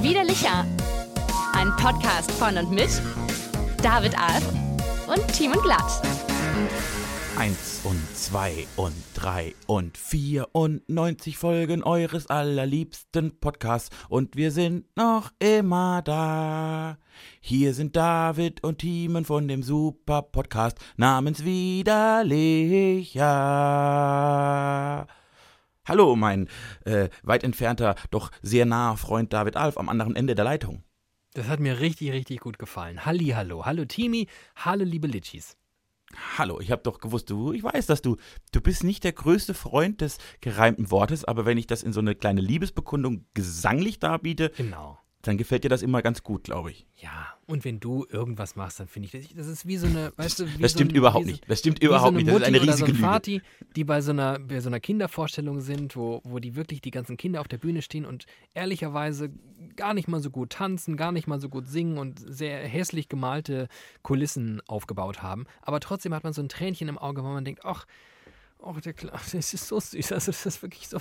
Widerlicher. Ein Podcast von und mit David Alf und Timon Glatt. Eins und zwei und drei und 94 Folgen eures allerliebsten Podcasts und wir sind noch immer da. Hier sind David und Timon von dem super Podcast namens Widerlicher. Hallo, mein äh, weit entfernter, doch sehr naher Freund David Alf am anderen Ende der Leitung. Das hat mir richtig, richtig gut gefallen. Halli, hallo. Hallo Timi, hallo liebe Litschis. Hallo, ich habe doch gewusst, du, ich weiß, dass du, du bist nicht der größte Freund des gereimten Wortes, aber wenn ich das in so eine kleine Liebesbekundung gesanglich darbiete, Genau. dann gefällt dir das immer ganz gut, glaube ich. Ja, und wenn du irgendwas machst, dann finde ich, das, ist wie so eine, weißt du, wie Das so stimmt ein, überhaupt so, nicht. Das stimmt überhaupt so nicht. Das ist eine riesige so ein Lüge. Vati, die bei so, einer, bei so einer Kindervorstellung sind, wo, wo die wirklich die ganzen Kinder auf der Bühne stehen und ehrlicherweise gar nicht mal so gut tanzen, gar nicht mal so gut singen und sehr hässlich gemalte Kulissen aufgebaut haben. Aber trotzdem hat man so ein Tränchen im Auge, wo man denkt, ach, ach der Kle- das ist so süß. Also das ist wirklich so.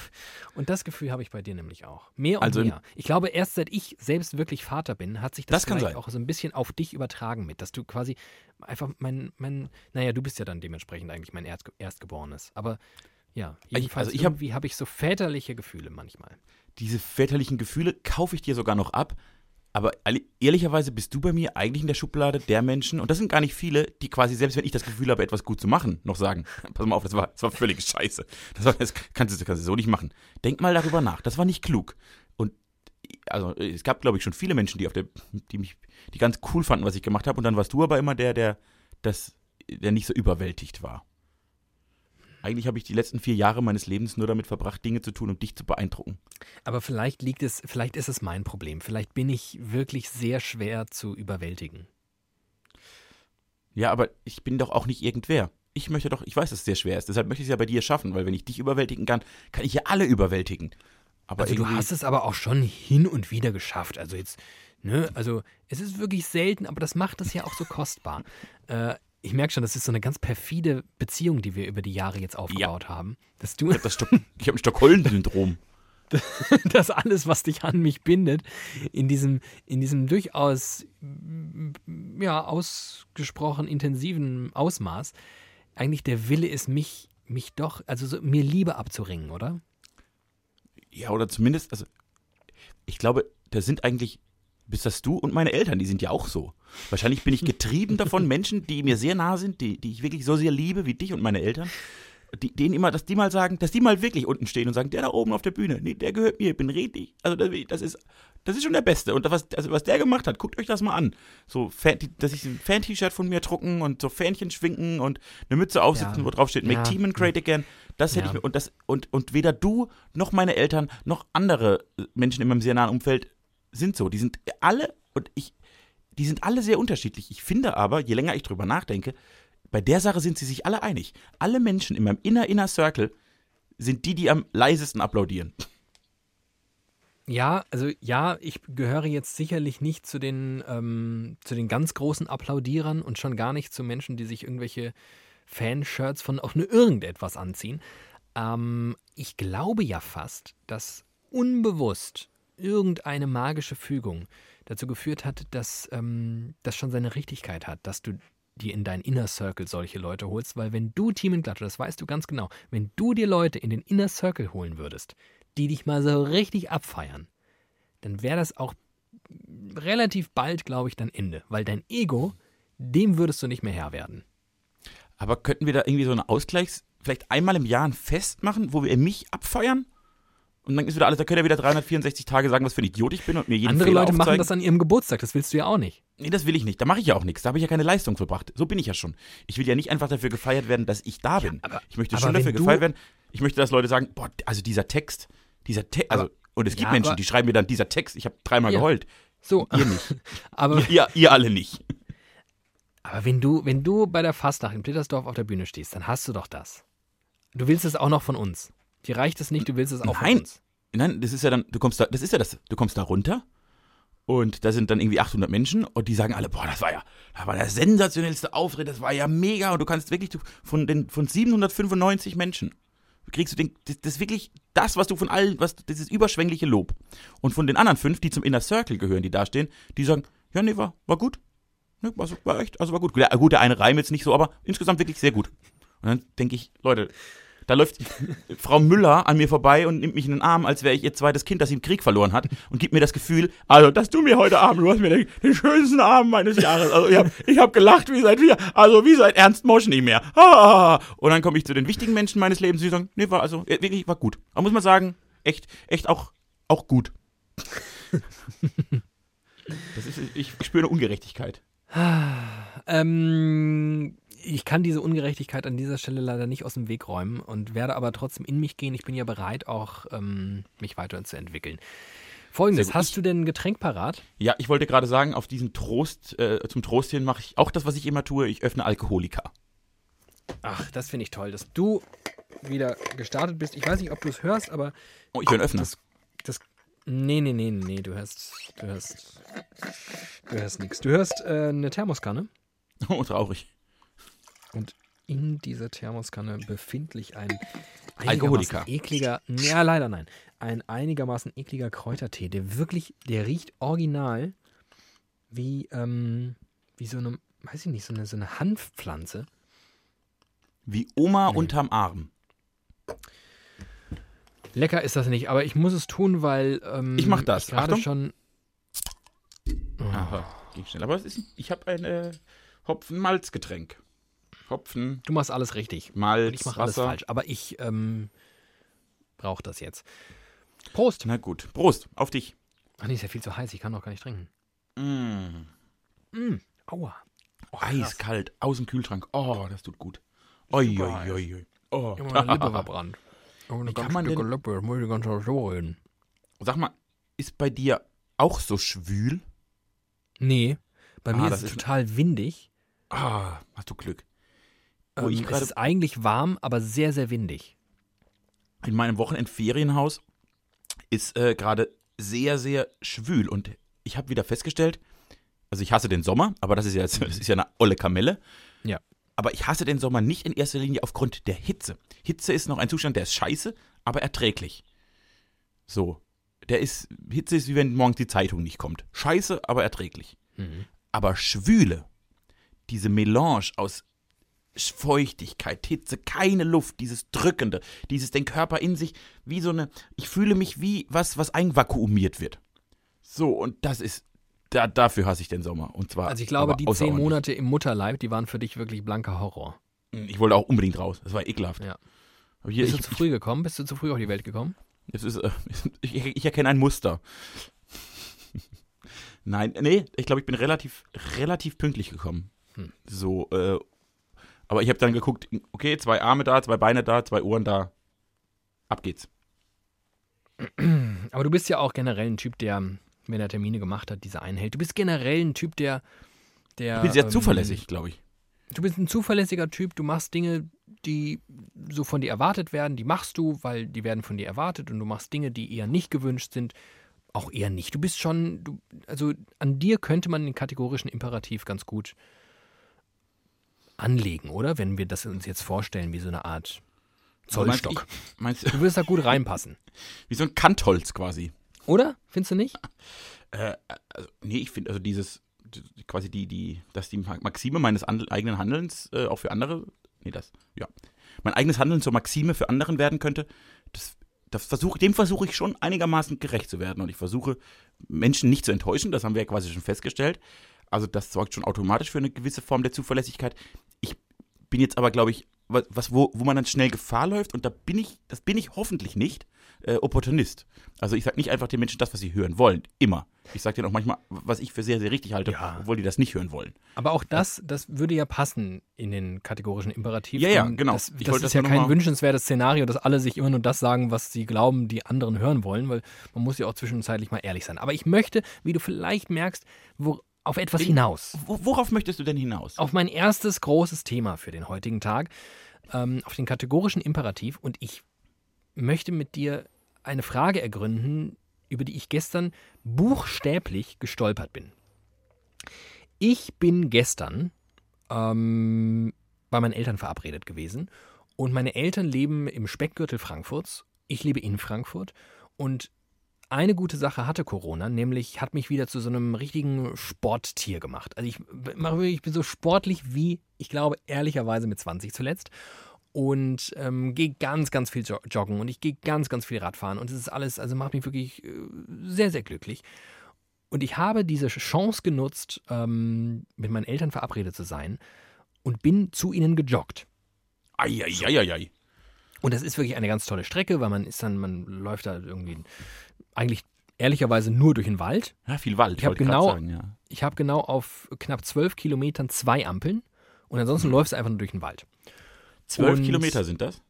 Und das Gefühl habe ich bei dir nämlich auch. Mehr und Also- mehr. Ich glaube, erst seit ich selbst wirklich Vater bin, hat sich das, Das vielleicht auch so ein bisschen auf dich übertragen mit, dass du quasi einfach mein, mein, naja, du bist ja dann dementsprechend eigentlich mein Erstge Erstgeborenes. Aber ja, jedenfalls also ich hab- irgendwie habe ich so väterliche Gefühle manchmal. Diese väterlichen Gefühle kaufe ich dir sogar noch ab. Aber ehrli- ehrlicherweise bist du bei mir eigentlich in der Schublade der Menschen, und das sind gar nicht viele, die quasi, selbst wenn ich das Gefühl habe, etwas gut zu machen, noch sagen, pass mal auf, das war, das war völlig scheiße. Das, war, das kannst, du, das kannst du so nicht machen. Denk mal darüber nach, das war nicht klug. Und also es gab, glaube ich, schon viele Menschen, die auf der, die mich, die ganz cool fanden, was ich gemacht habe, und dann warst du aber immer der, der das, der nicht so überwältigt war. Eigentlich habe ich die letzten vier Jahre meines Lebens nur damit verbracht, Dinge zu tun, um dich zu beeindrucken. Aber vielleicht liegt es, vielleicht ist es mein Problem. Vielleicht bin ich wirklich sehr schwer zu überwältigen. Ja, aber ich bin doch auch nicht irgendwer. Ich möchte doch, ich weiß, dass es sehr schwer ist, deshalb möchte ich es ja bei dir schaffen, weil wenn ich dich überwältigen kann, kann ich ja alle überwältigen. Aber Also du hast es aber auch schon hin und wieder geschafft. Also jetzt, ne, also es ist wirklich selten, aber das macht es ja auch so kostbar. Äh, ich merke schon, das ist so eine ganz perfide Beziehung, die wir über die Jahre jetzt aufgebaut haben. Dass du ich habe ich habe ein Stockholm-Syndrom. dass alles, was dich an mich bindet, in diesem, in diesem durchaus ja, ausgesprochen intensiven Ausmaß, eigentlich der Wille ist, mich, mich doch, also so, mir Liebe abzuringen, oder? Ja, oder zumindest, also ich glaube, das sind eigentlich, bist das du und meine Eltern, die sind ja auch so. Wahrscheinlich bin ich getrieben davon, Menschen, die mir sehr nah sind, die, die ich wirklich so sehr liebe wie dich und meine Eltern, die, denen immer, dass die mal sagen, dass die mal wirklich unten stehen und sagen, der da oben auf der Bühne, nee, der gehört mir, ich bin richtig. Also das, das ist, das ist schon der Beste. Und was, also was der gemacht hat, guckt euch das mal an. So, Fan, dass ich ein Fan-T-Shirt von mir drucken und so Fähnchen schwingen und eine Mütze aufsetzen, Ja. wo drauf steht, make Ja. Team and great again. Das hätte Ja. ich mir, und das, und, und weder du noch meine Eltern noch andere Menschen in meinem sehr nahen Umfeld sind so. Die sind alle, und ich, die sind alle sehr unterschiedlich. Ich finde aber, je länger ich drüber nachdenke, bei der Sache sind sie sich alle einig. Alle Menschen in meinem inner inner Circle sind die, die am leisesten applaudieren. Ja, also ja, ich gehöre jetzt sicherlich nicht zu den, ähm, zu den ganz großen Applaudierern und schon gar nicht zu Menschen, die sich irgendwelche Fanshirts von auch nur irgendetwas anziehen. Ähm, ich glaube ja fast, dass unbewusst irgendeine magische Fügung dazu geführt hat, dass ähm, das schon seine Richtigkeit hat, dass du dir in deinen Inner Circle solche Leute holst, weil wenn du Team Glatt, das weißt du ganz genau, wenn du dir Leute in den Inner Circle holen würdest, die dich mal so richtig abfeiern, dann wäre das auch relativ bald, glaube ich, dein Ende, weil dein Ego, dem würdest du nicht mehr Herr werden. Aber könnten wir da irgendwie so einen Ausgleichs, vielleicht einmal im Jahr ein Fest machen, wo wir mich abfeiern? Und dann ist wieder alles, da könnt ihr wieder 364 Tage sagen, was für ein Idiot ich bin und mir jeden Andere Fehler Leute machen aufzeigen. das an ihrem Geburtstag, das willst du ja auch nicht. Nee, das will ich nicht. Da mache ich ja auch nichts. Da habe ich ja keine Leistung verbracht. So bin ich ja schon. Ich will ja nicht einfach dafür gefeiert werden, dass ich da bin. aber- ich möchte schon dafür gefeiert werden. Ich möchte, dass Leute sagen, boah, also dieser Text, dieser Text, also, und es gibt ja, Menschen, die schreiben mir dann, dieser Text, ich habe dreimal Ja. geheult. So, Ihr nicht. aber, ihr, ihr, ihr alle nicht. aber wenn du, wenn du bei der Fastnacht in Plittersdorf auf der Bühne stehst, dann hast du doch das. Du willst es auch noch von uns. Dir reicht es nicht, du willst es auch Nein. Nein, das ist ja dann, du kommst da, das ist ja das, du kommst da runter und da sind dann irgendwie 800 Menschen und die sagen alle, boah, das war ja, das war der sensationellste Auftritt, das war ja mega und du kannst wirklich du, von den, von 795 Menschen kriegst du den, das, das wirklich das, was du von allen, was, dieses überschwängliche Lob. Und von den anderen fünf, die zum Inner Circle gehören, die da stehen, die sagen, ja, nee, war, war gut. Ne, war, war echt, also war gut. Ja, gut, der eine Reim jetzt nicht so, aber insgesamt wirklich sehr gut. Und dann denke ich, Leute, da läuft Frau Müller an mir vorbei und nimmt mich in den Arm, als wäre ich ihr zweites Kind, das sie im Krieg verloren hat und gibt mir das Gefühl, also, dass du mir heute Abend, du hast mir den, den schönsten Abend meines Jahres. Also, ich habe hab gelacht wie seit also wie seit Ernst Mosch nicht mehr. Ah. Und dann komme ich zu den wichtigen Menschen meines Lebens, die sagen, nee, war also äh, wirklich, war gut. Aber muss man sagen, echt, echt auch, auch gut. Das ist, ich, spüre eine Ungerechtigkeit. Ähm, ich kann diese Ungerechtigkeit an dieser Stelle leider nicht aus dem Weg räumen und werde aber trotzdem in mich gehen. Ich bin ja bereit, auch ähm, mich weiterzuentwickeln. Folgendes, Sehr gut. hast du denn ein Getränk parat? Ja, ich wollte gerade sagen, auf diesen Trost, äh, zum Trost hin mache ich auch das, was ich immer tue. Ich öffne Alkoholika. Ach, das finde ich toll, dass du wieder gestartet bist. Ich weiß nicht, ob du es hörst, aber Oh, ich bin Öffner. das, das. Nee, nee, nee, nee, du hörst. Du hörst. Du hörst nichts. Du hörst äh, eine Thermoskanne Oh, traurig. Und in dieser Thermoskanne befindlich ein Alkoholiker. ekliger. Ja, leider nein. Ein einigermaßen ekliger Kräutertee, der wirklich, der riecht original wie, ähm, wie so eine, weiß ich nicht, so eine, so eine Hanfpflanze. Wie Oma unterm Arm. Lecker ist das nicht, aber ich muss es tun, weil ähm, Ich mach das. gerade Achtung. schon. Aha, ging schnell. Aber es ist, ich habe ein äh, Hopfen-Malz-Getränk. Hopfen, Du machst alles richtig. Und Malz, ich mache alles falsch. Aber ich ähm, brauche das jetzt. Prost. Na gut, Prost, auf dich. Ach nee, ist ja viel zu heiß. Ich kann doch gar nicht trinken. Mm. Mm. Aua. Eiskalt, aus dem Kühlschrank. Oh, das tut gut. Oi, Super oi, oi, oi. Oh. Ja, meine Lippe verbrannt. Oh, eine Wie kann ganz dicke denn- Lippe. Das muss ich ganz so reden. Sag mal, ist bei dir auch so schwül? Nee, bei Ah, mir ist es total windig. Ah, hast du Glück. Wo Ähm, ich es ist eigentlich warm, aber sehr, sehr windig. in meinem Wochenendferienhaus ist äh, gerade sehr, sehr schwül. Und ich habe wieder festgestellt, also ich hasse den Sommer, aber das ist ja, das ist ja eine olle Kamelle. Ja. Aber ich hasse den Sommer nicht in erster Linie aufgrund der Hitze. Hitze ist noch ein Zustand, der ist scheiße, aber erträglich. So. Der ist, Hitze ist wie wenn morgens die Zeitung nicht kommt. Scheiße, aber erträglich. Mhm. Aber Schwüle, diese Melange aus Feuchtigkeit, Hitze, keine Luft, dieses Drückende, dieses den Körper in sich, wie so eine, ich fühle mich wie was, was einvakuumiert wird. So, und das ist, da, dafür hasse ich den Sommer. Und zwar. Also ich glaube, die zehn. Monate im Mutterleib, die waren für dich wirklich blanker Horror. Ich wollte auch unbedingt raus. Das war ekelhaft. Ja. Bist du zu früh gekommen? Bist du zu früh auf die Welt gekommen? Es ist, äh, ich, ich erkenne ein Muster. Nein, nee, ich glaube, ich bin relativ, relativ pünktlich gekommen. Hm. So, äh, aber ich habe dann geguckt, okay, zwei Arme da, zwei Beine da, zwei Ohren da. Ab geht's. Aber du bist ja auch generell ein Typ, der, wenn er Termine gemacht hat, diese einhält. Du bist generell ein Typ, der. der Ich bin sehr ähm, zuverlässig, glaube ich. Du bist ein zuverlässiger Typ, du machst Dinge, die so von dir erwartet werden, die machst du, weil die werden von dir erwartet und du machst Dinge, die eher nicht gewünscht sind, auch eher nicht. Du bist schon, du, also an dir könnte man den kategorischen Imperativ ganz gut anlegen, oder? Wenn wir das uns jetzt vorstellen, wie so eine Art Zollstock. Meinst, ich, Du würdest da gut reinpassen. wie so ein Kantholz quasi. Oder? Findest du nicht? Äh, also, nee, ich finde, also dieses, die- quasi die, die, dass die Maxime meines eigenen Handelns äh, auch für andere, nee, das, ja, mein eigenes Handeln zur Maxime für anderen werden könnte, das, das versuche, dem versuche ich schon einigermaßen gerecht zu werden und ich versuche, Menschen nicht zu enttäuschen, das haben wir ja quasi schon festgestellt. Also das sorgt schon automatisch für eine gewisse Form der Zuverlässigkeit. Ich bin jetzt aber, glaube ich, was, wo, wo man dann schnell Gefahr läuft und da bin ich, das bin ich hoffentlich nicht, äh, Opportunist. Also ich sage nicht einfach den Menschen das, was sie hören wollen, immer. Ich sage denen auch manchmal, was ich für sehr, sehr richtig halte, Ja. obwohl die das nicht hören wollen. Aber auch das, das würde ja passen in den kategorischen Imperativ. Ja, ja, genau. Das, das ist das ja kein wünschenswertes Szenario, dass alle sich immer nur das sagen, was sie glauben, die anderen hören wollen, weil man muss ja auch zwischenzeitlich mal ehrlich sein. Aber ich möchte, wie du vielleicht merkst, wo, auf etwas In- hinaus. Wo, worauf möchtest du denn hinaus? Auf mein erstes großes Thema für den heutigen Tag, ähm, auf den kategorischen Imperativ. Und ich möchte mit dir eine Frage ergründen, über die ich gestern buchstäblich gestolpert bin. Ich bin gestern ähm, bei meinen Eltern verabredet gewesen Und meine Eltern leben im Speckgürtel Frankfurts. Ich lebe in Frankfurt. Und eine gute Sache hatte Corona, nämlich hat mich wieder zu so einem richtigen Sporttier gemacht. Also ich, ich bin so sportlich wie, ich glaube, ehrlicherweise mit 20 zuletzt. Und ähm, gehe ganz, ganz viel joggen und ich gehe ganz, ganz viel Radfahren. Und es ist alles, also macht mich wirklich äh, sehr, sehr glücklich. Und ich habe diese Chance genutzt, ähm, mit meinen Eltern verabredet zu sein und bin zu ihnen gejoggt. Eieieiei. Und das ist wirklich eine ganz tolle Strecke, weil man ist dann, man läuft da irgendwie eigentlich ehrlicherweise nur durch den Wald. Ja, viel Wald. Ich habe genau, sagen, ja. hab genau auf knapp zwölf Kilometern zwei Ampeln und ansonsten hm. läufst du einfach nur durch den Wald. Zwölf Kilometer sind das?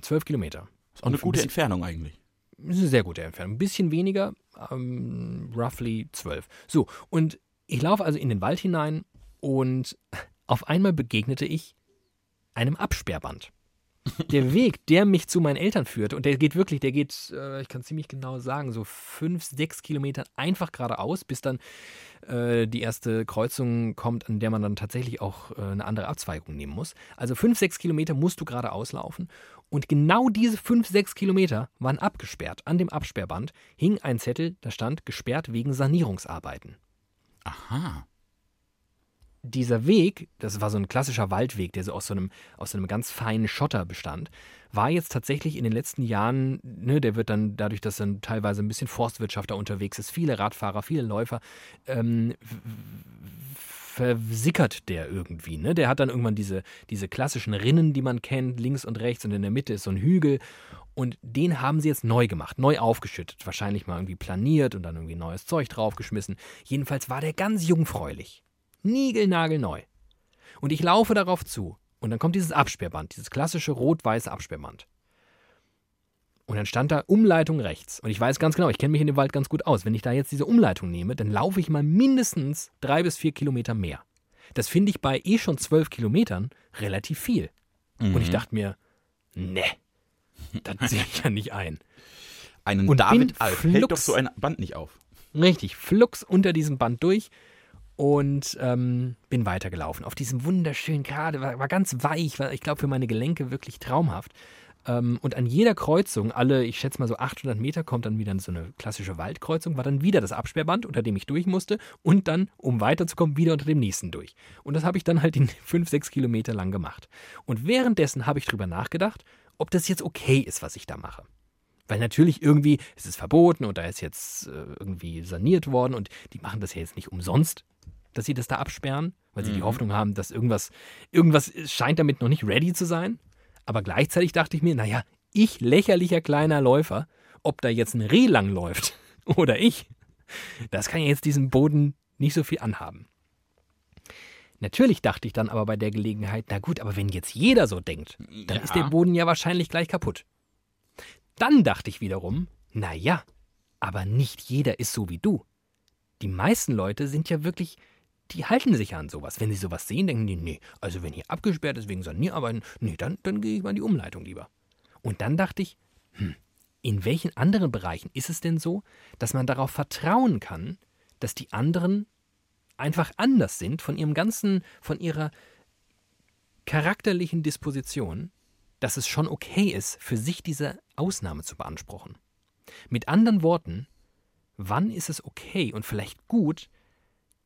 Zwölf Kilometer. Ist auch eine gute Entfernung eigentlich. Ist eine sehr gute Entfernung. Ein bisschen weniger, ähm, roughly zwölf. So, und ich laufe also in den Wald hinein und auf einmal begegnete ich einem Absperrband. Der Weg, der mich zu meinen Eltern führt, und der geht wirklich, der geht, äh, ich kann ziemlich genau sagen, so fünf, sechs Kilometer einfach geradeaus, bis dann äh, die erste Kreuzung kommt, an der man dann tatsächlich auch äh, eine andere Abzweigung nehmen muss. Also fünf, sechs Kilometer musst du geradeaus laufen. Und genau diese fünf, sechs Kilometer waren abgesperrt. An dem Absperrband hing ein Zettel, da stand gesperrt wegen Sanierungsarbeiten. Aha dieser Weg, das war so ein klassischer Waldweg, der so aus so einem, aus so einem ganz feinen Schotter bestand, war jetzt tatsächlich in den letzten Jahren, ne, der wird dann dadurch, dass dann teilweise ein bisschen Forstwirtschaft da unterwegs ist, viele Radfahrer, viele Läufer, ähm, versickert der irgendwie. Ne? Der hat dann irgendwann diese, diese klassischen Rinnen, die man kennt, links und rechts und in der Mitte ist so ein Hügel. Und den haben sie jetzt neu gemacht, neu aufgeschüttet. Wahrscheinlich mal irgendwie planiert und dann irgendwie neues Zeug draufgeschmissen. Jedenfalls war der ganz jungfräulich niegelnagelneu. Und ich laufe darauf zu. Und dann kommt dieses Absperrband, dieses klassische rot-weiße Absperrband. Und dann stand da Umleitung rechts. Und ich weiß ganz genau, ich kenne mich in dem Wald ganz gut aus. Wenn ich da jetzt diese Umleitung nehme, dann laufe ich mal mindestens drei bis vier Kilometer mehr. Das finde ich bei eh schon zwölf Kilometern relativ viel. Mhm. Und ich mhm. dachte mir, ne, das sehe ich ja nicht ein. Einen und David Alf hält doch so ein Band nicht auf. Richtig, flugs unter diesem Band durch und ähm, bin weitergelaufen. Auf diesem wunderschönen Gerade, war, war ganz weich, war, ich glaube, für meine Gelenke wirklich traumhaft. Ähm, und an jeder Kreuzung, alle, ich schätze mal so 800 Meter, kommt dann wieder so eine klassische Waldkreuzung, war dann wieder das Absperrband, unter dem ich durch musste und dann, um weiterzukommen, wieder unter dem nächsten durch. Und das habe ich dann halt in 5, 6 Kilometer lang gemacht. Und währenddessen habe ich drüber nachgedacht, ob das jetzt okay ist, was ich da mache. Weil natürlich irgendwie, es ist verboten und da ist jetzt äh, irgendwie saniert worden und die machen das ja jetzt nicht umsonst dass sie das da absperren, weil sie mhm. die Hoffnung haben, dass irgendwas, irgendwas scheint damit noch nicht ready zu sein. Aber gleichzeitig dachte ich mir, naja, ich lächerlicher kleiner Läufer, ob da jetzt ein Reh lang läuft oder ich, das kann ja jetzt diesem Boden nicht so viel anhaben. Natürlich dachte ich dann aber bei der Gelegenheit, na gut, aber wenn jetzt jeder so denkt, dann ja. ist der Boden ja wahrscheinlich gleich kaputt. Dann dachte ich wiederum, na ja, aber nicht jeder ist so wie du. Die meisten Leute sind ja wirklich die halten sich an sowas. Wenn sie sowas sehen, denken die, nee, also wenn hier abgesperrt ist wegen Sanierarbeiten, nee, dann, dann gehe ich mal in die Umleitung lieber. Und dann dachte ich, hm, in welchen anderen Bereichen ist es denn so, dass man darauf vertrauen kann, dass die anderen einfach anders sind von ihrem ganzen, von ihrer charakterlichen Disposition, dass es schon okay ist, für sich diese Ausnahme zu beanspruchen. Mit anderen Worten, wann ist es okay und vielleicht gut,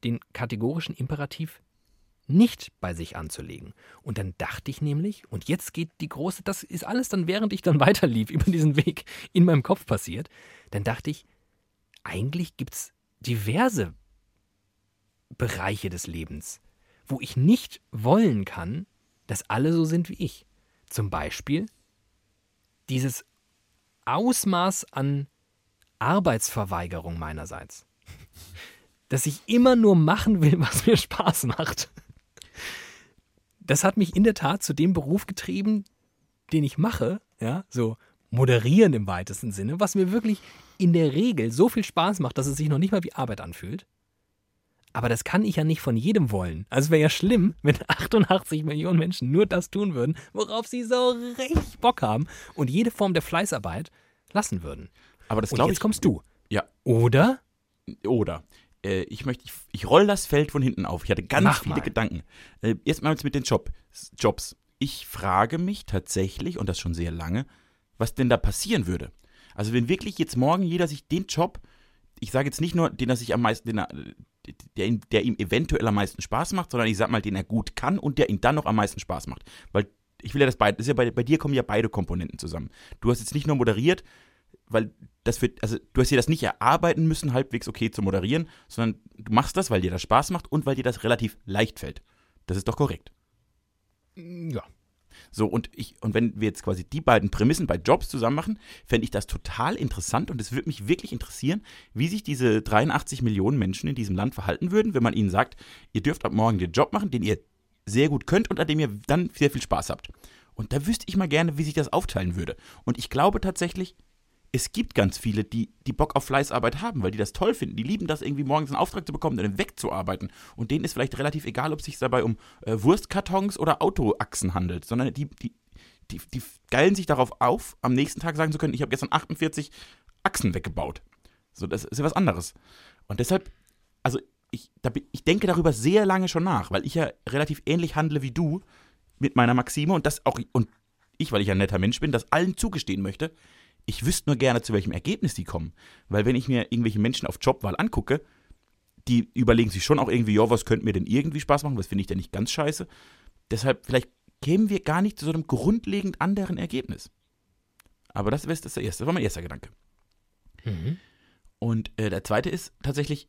den kategorischen Imperativ nicht bei sich anzulegen. Und dann dachte ich nämlich, und jetzt geht die große, das ist alles dann, während ich dann weiterlief, über diesen Weg in meinem Kopf passiert, dann dachte ich, eigentlich gibt es diverse Bereiche des Lebens, wo ich nicht wollen kann, dass alle so sind wie ich. Zum Beispiel dieses Ausmaß an Arbeitsverweigerung meinerseits dass ich immer nur machen will, was mir Spaß macht. Das hat mich in der Tat zu dem Beruf getrieben, den ich mache, ja, so moderieren im weitesten Sinne, was mir wirklich in der Regel so viel Spaß macht, dass es sich noch nicht mal wie Arbeit anfühlt. Aber das kann ich ja nicht von jedem wollen. Also wäre ja schlimm, wenn 88 Millionen Menschen nur das tun würden, worauf sie so richtig Bock haben und jede Form der Fleißarbeit lassen würden. Aber das glaube ich. Jetzt kommst du. Ja. Oder? Oder äh, ich möchte, ich, ich roll das Feld von hinten auf. Ich hatte ganz Mach viele mal. Gedanken. Äh, erstmal mit den Job, Jobs. ich frage mich tatsächlich, und das schon sehr lange, was denn da passieren würde. Also wenn wirklich jetzt morgen jeder sich den Job, ich sage jetzt nicht nur, den er sich am meisten, den er, der, ihm- der ihm eventuell am meisten Spaß macht, sondern ich sag mal, den er gut kann und der ihm dann noch am meisten Spaß macht. Weil ich will ja das beide, ist ja bei, bei dir kommen ja beide Komponenten zusammen. Du hast jetzt nicht nur moderiert, weil das wird, also du hast dir das nicht erarbeiten müssen, halbwegs okay zu moderieren, sondern du machst das, weil dir das Spaß macht und weil dir das relativ leicht fällt. Das ist doch korrekt. Ja. So, und ich, und wenn wir jetzt quasi die beiden Prämissen bei Jobs zusammen machen, fände ich das total interessant und es würde mich wirklich interessieren, wie sich diese 83 Millionen Menschen in diesem Land verhalten würden, wenn man ihnen sagt, ihr dürft ab morgen den Job machen, den ihr sehr gut könnt und an dem ihr dann sehr viel Spaß habt. Und da wüsste ich mal gerne, wie sich das aufteilen würde. Und ich glaube tatsächlich, es gibt ganz viele, die, die Bock auf Fleißarbeit haben, weil die das toll finden. Die lieben das, irgendwie morgens einen Auftrag zu bekommen und dann wegzuarbeiten. Und denen ist vielleicht relativ egal, ob es sich dabei um äh, Wurstkartons oder Autoachsen handelt, sondern die, die, die, die geilen sich darauf auf, am nächsten Tag sagen zu können, ich habe gestern 48 Achsen weggebaut. So, das ist ja was anderes. Und deshalb, also ich, da, ich denke darüber sehr lange schon nach, weil ich ja relativ ähnlich handle wie du mit meiner Maxime und das auch, und ich, weil ich ein netter Mensch bin, das allen zugestehen möchte. Ich wüsste nur gerne, zu welchem Ergebnis die kommen. Weil wenn ich mir irgendwelche Menschen auf Jobwahl angucke, die überlegen sich schon auch irgendwie, ja, was könnte mir denn irgendwie Spaß machen, was finde ich denn nicht ganz scheiße. Deshalb, vielleicht kämen wir gar nicht zu so einem grundlegend anderen Ergebnis. Aber das ist das erste, das war mein erster Gedanke. Mhm. Und äh, der zweite ist tatsächlich,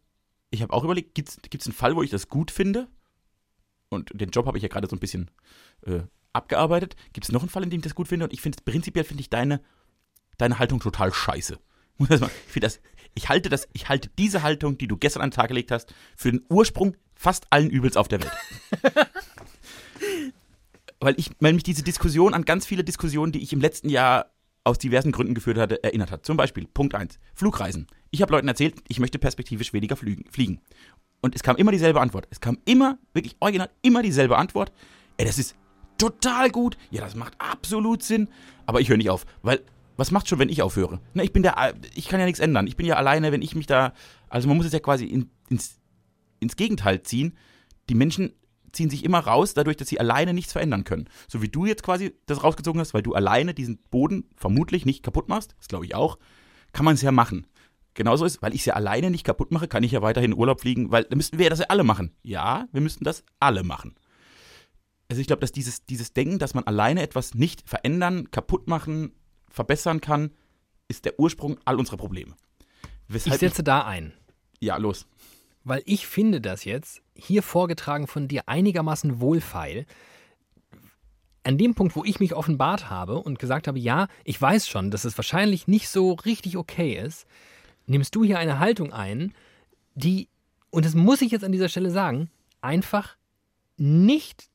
ich habe auch überlegt, gibt es einen Fall, wo ich das gut finde? Und den Job habe ich ja gerade so ein bisschen äh, abgearbeitet. Gibt es noch einen Fall, in dem ich das gut finde? Und ich finde, prinzipiell finde ich deine, deine Haltung total scheiße. Ich das, ich halte das, ich halte diese Haltung, die du gestern an den Tag gelegt hast, für den Ursprung fast allen Übels auf der Welt. weil ich, weil mich diese Diskussion an ganz viele Diskussionen, die ich im letzten Jahr aus diversen Gründen geführt hatte, erinnert hat. Zum Beispiel, Punkt 1, Flugreisen. Ich habe Leuten erzählt, ich möchte perspektivisch weniger fliegen. Und es kam immer dieselbe Antwort. Es kam immer, wirklich original, immer dieselbe Antwort. Ey, das ist total gut. Ja, das macht absolut Sinn. Aber ich höre nicht auf, weil was macht schon, wenn ich aufhöre? Na, ich bin der, ich kann ja nichts ändern. Ich bin ja alleine, wenn ich mich da, also man muss es ja quasi in, ins, ins Gegenteil ziehen. Die Menschen ziehen sich immer raus, dadurch, dass sie alleine nichts verändern können. So wie du jetzt quasi das rausgezogen hast, weil du alleine diesen Boden vermutlich nicht kaputt machst, das glaube ich auch, kann man es ja machen. Genauso ist, weil ich es ja alleine nicht kaputt mache, kann ich ja weiterhin in Urlaub fliegen, weil dann müssten wir ja das ja alle machen. Ja, wir müssten das alle machen. Also ich glaube, dass dieses, dieses Denken, dass man alleine etwas nicht verändern, kaputt machen, verbessern kann, ist der Ursprung all unserer Probleme. Ich Weshalb setze da ein. ja, los. Weil ich finde das jetzt, hier vorgetragen von dir, einigermaßen wohlfeil. An dem Punkt, wo ich mich offenbart habe und gesagt habe, ja, ich weiß schon, dass es wahrscheinlich nicht so richtig okay ist, nimmst du hier eine Haltung ein, die, und das muss ich jetzt an dieser Stelle sagen, einfach nicht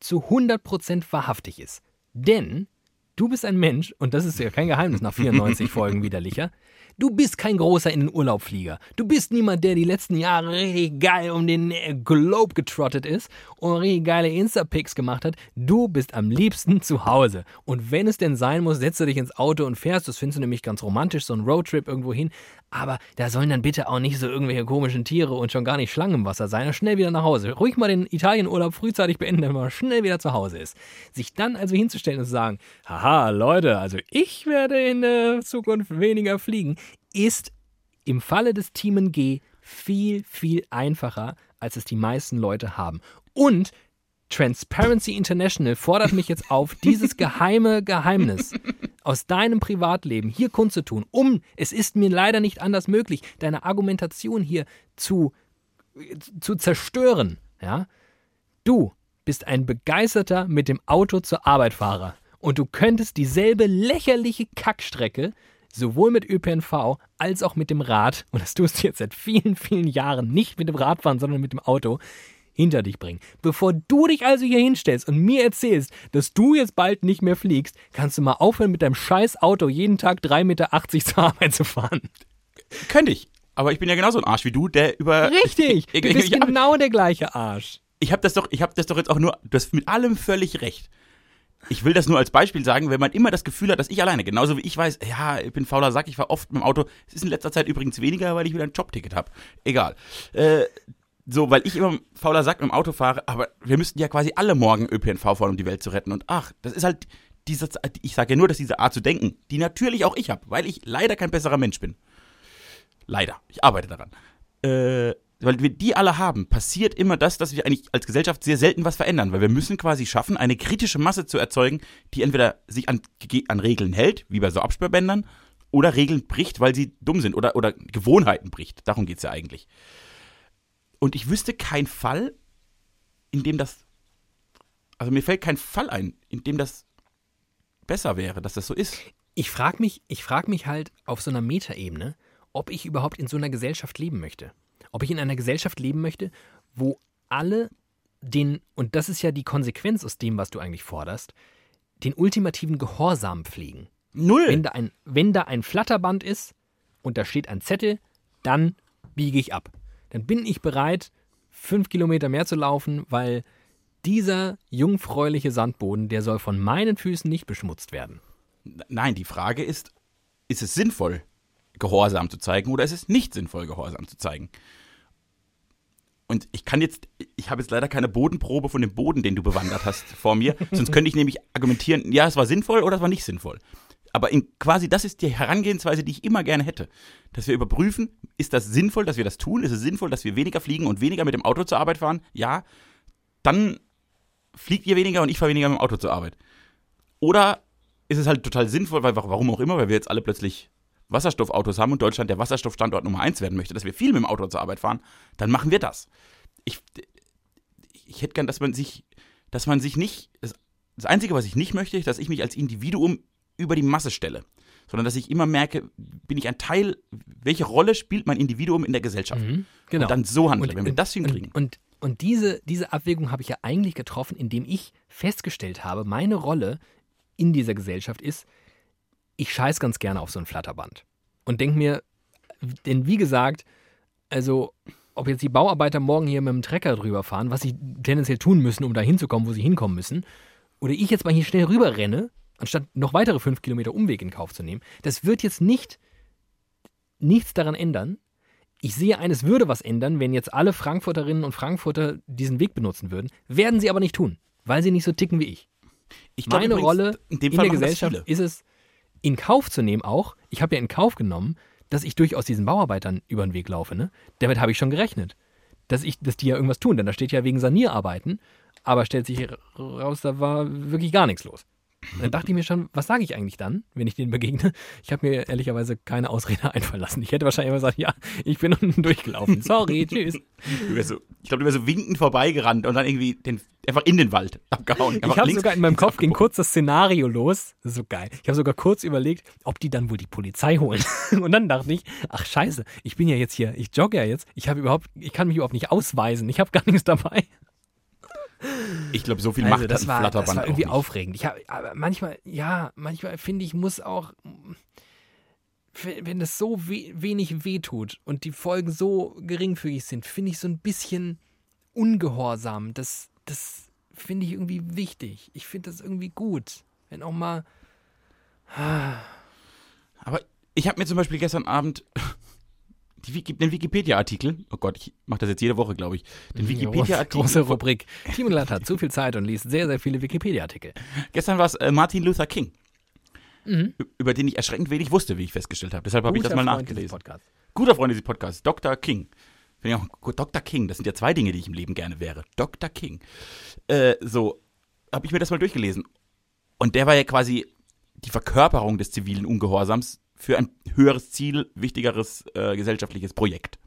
zu 100% wahrhaftig ist. Denn du bist ein Mensch, und das ist ja kein Geheimnis nach 94 Folgen widerlicher, du bist kein großer in den Urlaubflieger. Du bist niemand, der die letzten Jahre richtig geil um den äh, Globe getrottet ist und richtig geile Insta-Pics gemacht hat. Du bist am liebsten zu Hause. Und wenn es denn sein muss, setzt du dich ins Auto und fährst. Das findest du nämlich ganz romantisch, so ein Roadtrip irgendwo hin. Aber da sollen dann bitte auch nicht so irgendwelche komischen Tiere und schon gar nicht Schlangen im Wasser sein. Und schnell wieder nach Hause. Ruhig mal den Italienurlaub frühzeitig beenden, damit man schnell wieder zu Hause ist. Sich dann also hinzustellen und zu sagen, haha, Leute, also ich werde in der Zukunft weniger fliegen, ist im Falle des Team G viel, viel einfacher, als es die meisten Leute haben. Und Transparency International fordert mich jetzt auf, dieses geheime Geheimnis aus deinem Privatleben hier kundzutun, um, es ist mir leider nicht anders möglich, deine Argumentation hier zu, zu zerstören. Ja? Du bist ein begeisterter mit dem Auto zur Arbeit Fahrer und du könntest dieselbe lächerliche Kackstrecke sowohl mit ÖPNV als auch mit dem Rad, und das tust du jetzt seit vielen, vielen Jahren nicht mit dem Radfahren, sondern mit dem Auto, hinter dich bringen. Bevor du dich also hier hinstellst und mir erzählst, dass du jetzt bald nicht mehr fliegst, kannst du mal aufhören, mit deinem scheiß Auto jeden Tag 3,80 Meter zur Arbeit zu fahren. Könnte ich. Aber ich bin ja genauso ein Arsch wie du, der über. Richtig! Ich, Du bist ich, genau der gleiche Arsch. ich habe das doch, ich habe das doch jetzt auch nur, du hast mit allem völlig recht. Ich will das nur als Beispiel sagen, wenn man immer das Gefühl hat, dass ich alleine, genauso wie ich weiß, ja, ich bin fauler Sack, ich fahre oft mit dem Auto. Es ist in letzter Zeit übrigens weniger, weil ich wieder ein Jobticket habe. Egal. Äh, so, weil ich immer fauler Sack mit dem Auto fahre, aber wir müssten ja quasi alle morgen ÖPNV fahren, um die Welt zu retten. Und ach, das ist halt diese, ich sage ja nur, dass diese Art zu denken, die natürlich auch ich habe, weil ich leider kein besserer Mensch bin. Leider. Ich arbeite daran. Äh, weil wir die alle haben, passiert immer das, dass wir eigentlich als Gesellschaft sehr selten was verändern, weil wir müssen quasi schaffen, eine kritische Masse zu erzeugen, die entweder sich an, an Regeln hält, wie bei so Absperrbändern, oder Regeln bricht, weil sie dumm sind oder, oder Gewohnheiten bricht. Darum geht es ja eigentlich. Und ich wüsste keinen Fall, in dem das, also mir fällt kein Fall ein, in dem das besser wäre, dass das so ist. Ich frage mich, ich frag mich halt auf so einer Metaebene, ob ich überhaupt in so einer Gesellschaft leben möchte. Ob ich in einer Gesellschaft leben möchte, wo alle den, und das ist ja die Konsequenz aus dem, was du eigentlich forderst, den ultimativen Gehorsam pflegen. Null. Wenn da ein, wenn da ein Flatterband ist und da steht ein Zettel, dann biege ich ab. Dann bin ich bereit, fünf Kilometer mehr zu laufen, weil dieser jungfräuliche Sandboden, der soll von meinen Füßen nicht beschmutzt werden. Nein, die Frage ist, ist es sinnvoll, Gehorsam zu zeigen oder ist es nicht sinnvoll, Gehorsam zu zeigen? Und ich kann jetzt, ich habe jetzt leider keine Bodenprobe von dem Boden, den du bewandert hast, vor mir. Sonst könnte ich nämlich argumentieren, ja, es war sinnvoll oder es war nicht sinnvoll. Aber in, quasi das ist die Herangehensweise, die ich immer gerne hätte. Dass wir überprüfen, ist das sinnvoll, dass wir das tun? Ist es sinnvoll, dass wir weniger fliegen und weniger mit dem Auto zur Arbeit fahren? Ja. Dann fliegt ihr weniger und ich fahre weniger mit dem Auto zur Arbeit. Oder ist es halt total sinnvoll, weil warum auch immer, weil wir jetzt alle plötzlich Wasserstoffautos haben und Deutschland der Wasserstoffstandort Nummer eins werden möchte, dass wir viel mit dem Auto zur Arbeit fahren, dann machen wir das. Ich, ich hätte gern, dass man sich, dass man sich nicht, das, das Einzige, was ich nicht möchte, ist, dass ich mich als Individuum über die Masse stelle, sondern dass ich immer merke, bin ich ein Teil, welche Rolle spielt mein Individuum in der Gesellschaft? Mhm, genau. Und dann so handle, und, wenn wir das hinkriegen. Und, und, und diese, diese Abwägung habe ich ja eigentlich getroffen, indem ich festgestellt habe, meine Rolle in dieser Gesellschaft ist, ich scheiß ganz gerne auf so ein Flatterband. Und denke mir, denn wie gesagt, also ob jetzt die Bauarbeiter morgen hier mit dem Trecker drüber fahren, was sie tendenziell tun müssen, um da hinzukommen, wo sie hinkommen müssen, oder ich jetzt mal hier schnell rüber renne, anstatt noch weitere fünf Kilometer Umweg in Kauf zu nehmen, das wird jetzt nicht nichts daran ändern. Ich sehe eines würde was ändern, wenn jetzt alle Frankfurterinnen und Frankfurter diesen Weg benutzen würden, werden sie aber nicht tun, weil sie nicht so ticken wie ich. ich Meine übrigens, Rolle in, in der Gesellschaft ist es, in Kauf zu nehmen auch, ich habe ja in Kauf genommen, dass ich durchaus diesen Bauarbeitern über den Weg laufe. Ne? Damit habe ich schon gerechnet. Dass, ich, dass die ja irgendwas tun, denn da steht ja wegen Sanierarbeiten, aber stellt sich raus, da war wirklich gar nichts los. Dann dachte ich mir schon, was sage ich eigentlich dann, wenn ich denen begegne? Ich habe mir ehrlicherweise keine Ausrede einfallen lassen. Ich hätte wahrscheinlich immer gesagt, ja, ich bin unten durchgelaufen. Sorry, tschüss. So, ich glaube, du wärst so winkend vorbeigerannt und dann irgendwie den, einfach in den Wald abgehauen. ich habe sogar in meinem Kopf ging kurz das Szenario los. Das ist so geil. Ich habe sogar kurz überlegt, ob die dann wohl die Polizei holen. und dann dachte ich, ach scheiße, ich bin ja jetzt hier, ich jogge ja jetzt. Ich habe überhaupt, ich kann mich überhaupt nicht ausweisen. Ich habe gar nichts dabei. Ich glaube, so viel also, macht das war, Flatterband Das war irgendwie aufregend. Ich hab, aber manchmal, ja, manchmal finde ich, muss auch, wenn es so we wenig wehtut und die Folgen so geringfügig sind, finde ich so ein bisschen ungehorsam. Das, das finde ich irgendwie wichtig. Ich finde das irgendwie gut. Wenn auch mal. Aber ich habe mir zum Beispiel gestern Abend Wiki, den Wikipedia-Artikel, oh Gott, ich mache das jetzt jede Woche, glaube ich. Den Wikipedia-Artikel. Große Rubrik. Timo Latt hat zu viel Zeit und liest sehr, sehr viele Wikipedia-Artikel. Gestern war es äh, Martin Luther King, mhm. über den ich erschreckend wenig wusste, wie ich festgestellt habe. Deshalb habe ich das mal Freund nachgelesen. Guter Freund dieses Podcasts, Dr. King. Finde ich auch, Dr. King, das sind ja zwei Dinge, die ich im Leben gerne wäre. Dr. King. Äh, so, habe ich mir das mal durchgelesen. Und der war ja quasi die Verkörperung des zivilen Ungehorsams für ein höheres Ziel, wichtigeres äh, gesellschaftliches Projekt.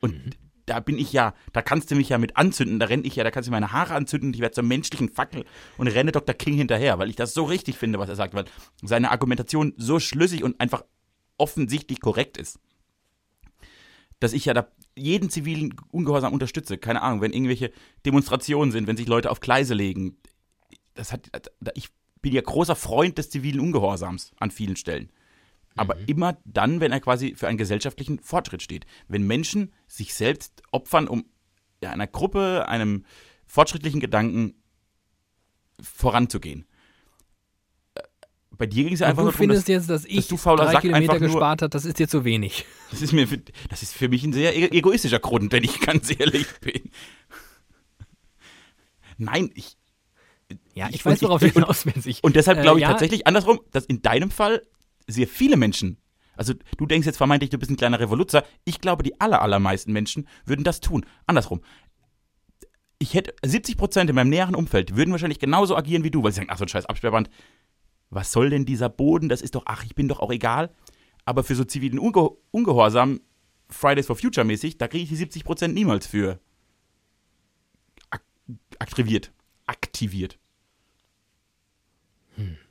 Und mhm. da bin ich ja, da kannst du mich ja mit anzünden, da renne ich ja, da kannst du meine Haare anzünden, ich werde zur menschlichen Fackel und renne Dr. King hinterher, weil ich das so richtig finde, was er sagt, weil seine Argumentation so schlüssig und einfach offensichtlich korrekt ist. Dass ich ja da jeden zivilen Ungehorsam unterstütze. Keine Ahnung, wenn irgendwelche Demonstrationen sind, wenn sich Leute auf Gleise legen. Das hat, ich bin ja großer Freund des zivilen Ungehorsams an vielen Stellen aber mhm. immer dann, wenn er quasi für einen gesellschaftlichen Fortschritt steht. Wenn Menschen sich selbst opfern, um einer Gruppe, einem fortschrittlichen Gedanken voranzugehen. Äh, Bei dir ging es ja einfach nur darum, dass, jetzt, dass ich du fauler drei Sack Kilometer gespart habe, das ist dir zu wenig. das ist mir, für, das ist für mich ein sehr e- egoistischer Grund, wenn ich ganz ehrlich bin. Nein, ich, Ja, ich, Ich- weiß, worauf ich- du hinaus willst. Ich, Und deshalb äh, glaube ich ja, tatsächlich andersrum, dass in deinem Fall sehr viele Menschen, also du denkst jetzt vermeintlich, du bist ein kleiner Revoluzer, ich glaube, die aller, allermeisten Menschen würden das tun. Andersrum. Ich hätte 70 Prozent in meinem näheren Umfeld würden wahrscheinlich genauso agieren wie du, weil sie sagen, ach so ein scheiß Absperrband, was soll denn dieser Boden, das ist doch, ach, ich bin doch auch egal. Aber für so zivilen Unge Ungehorsam, Fridays for Future mäßig, da kriege ich die 70 Prozent niemals für ak aktiviert. Aktiviert.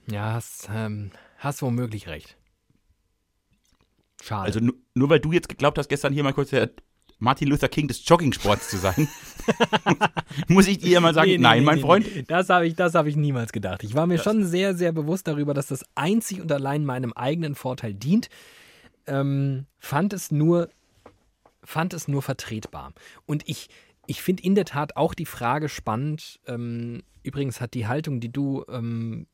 Ja, hast, ähm, hast womöglich recht. Schade. Also nu nur weil du jetzt geglaubt hast, gestern hier mal kurz der Martin Luther King des Joggingsports zu sein, muss ich dir mal sagen, Nee, nee, nein, nee, mein Freund. Das habe ich, das hab ich niemals gedacht. Ich war mir schon sehr, sehr bewusst darüber, dass das einzig und allein meinem eigenen Vorteil dient. Ähm, fand es nur, fand es nur vertretbar. Und ich, ich finde in der Tat auch die Frage spannend. Ähm, übrigens hat die Haltung, die du ähm,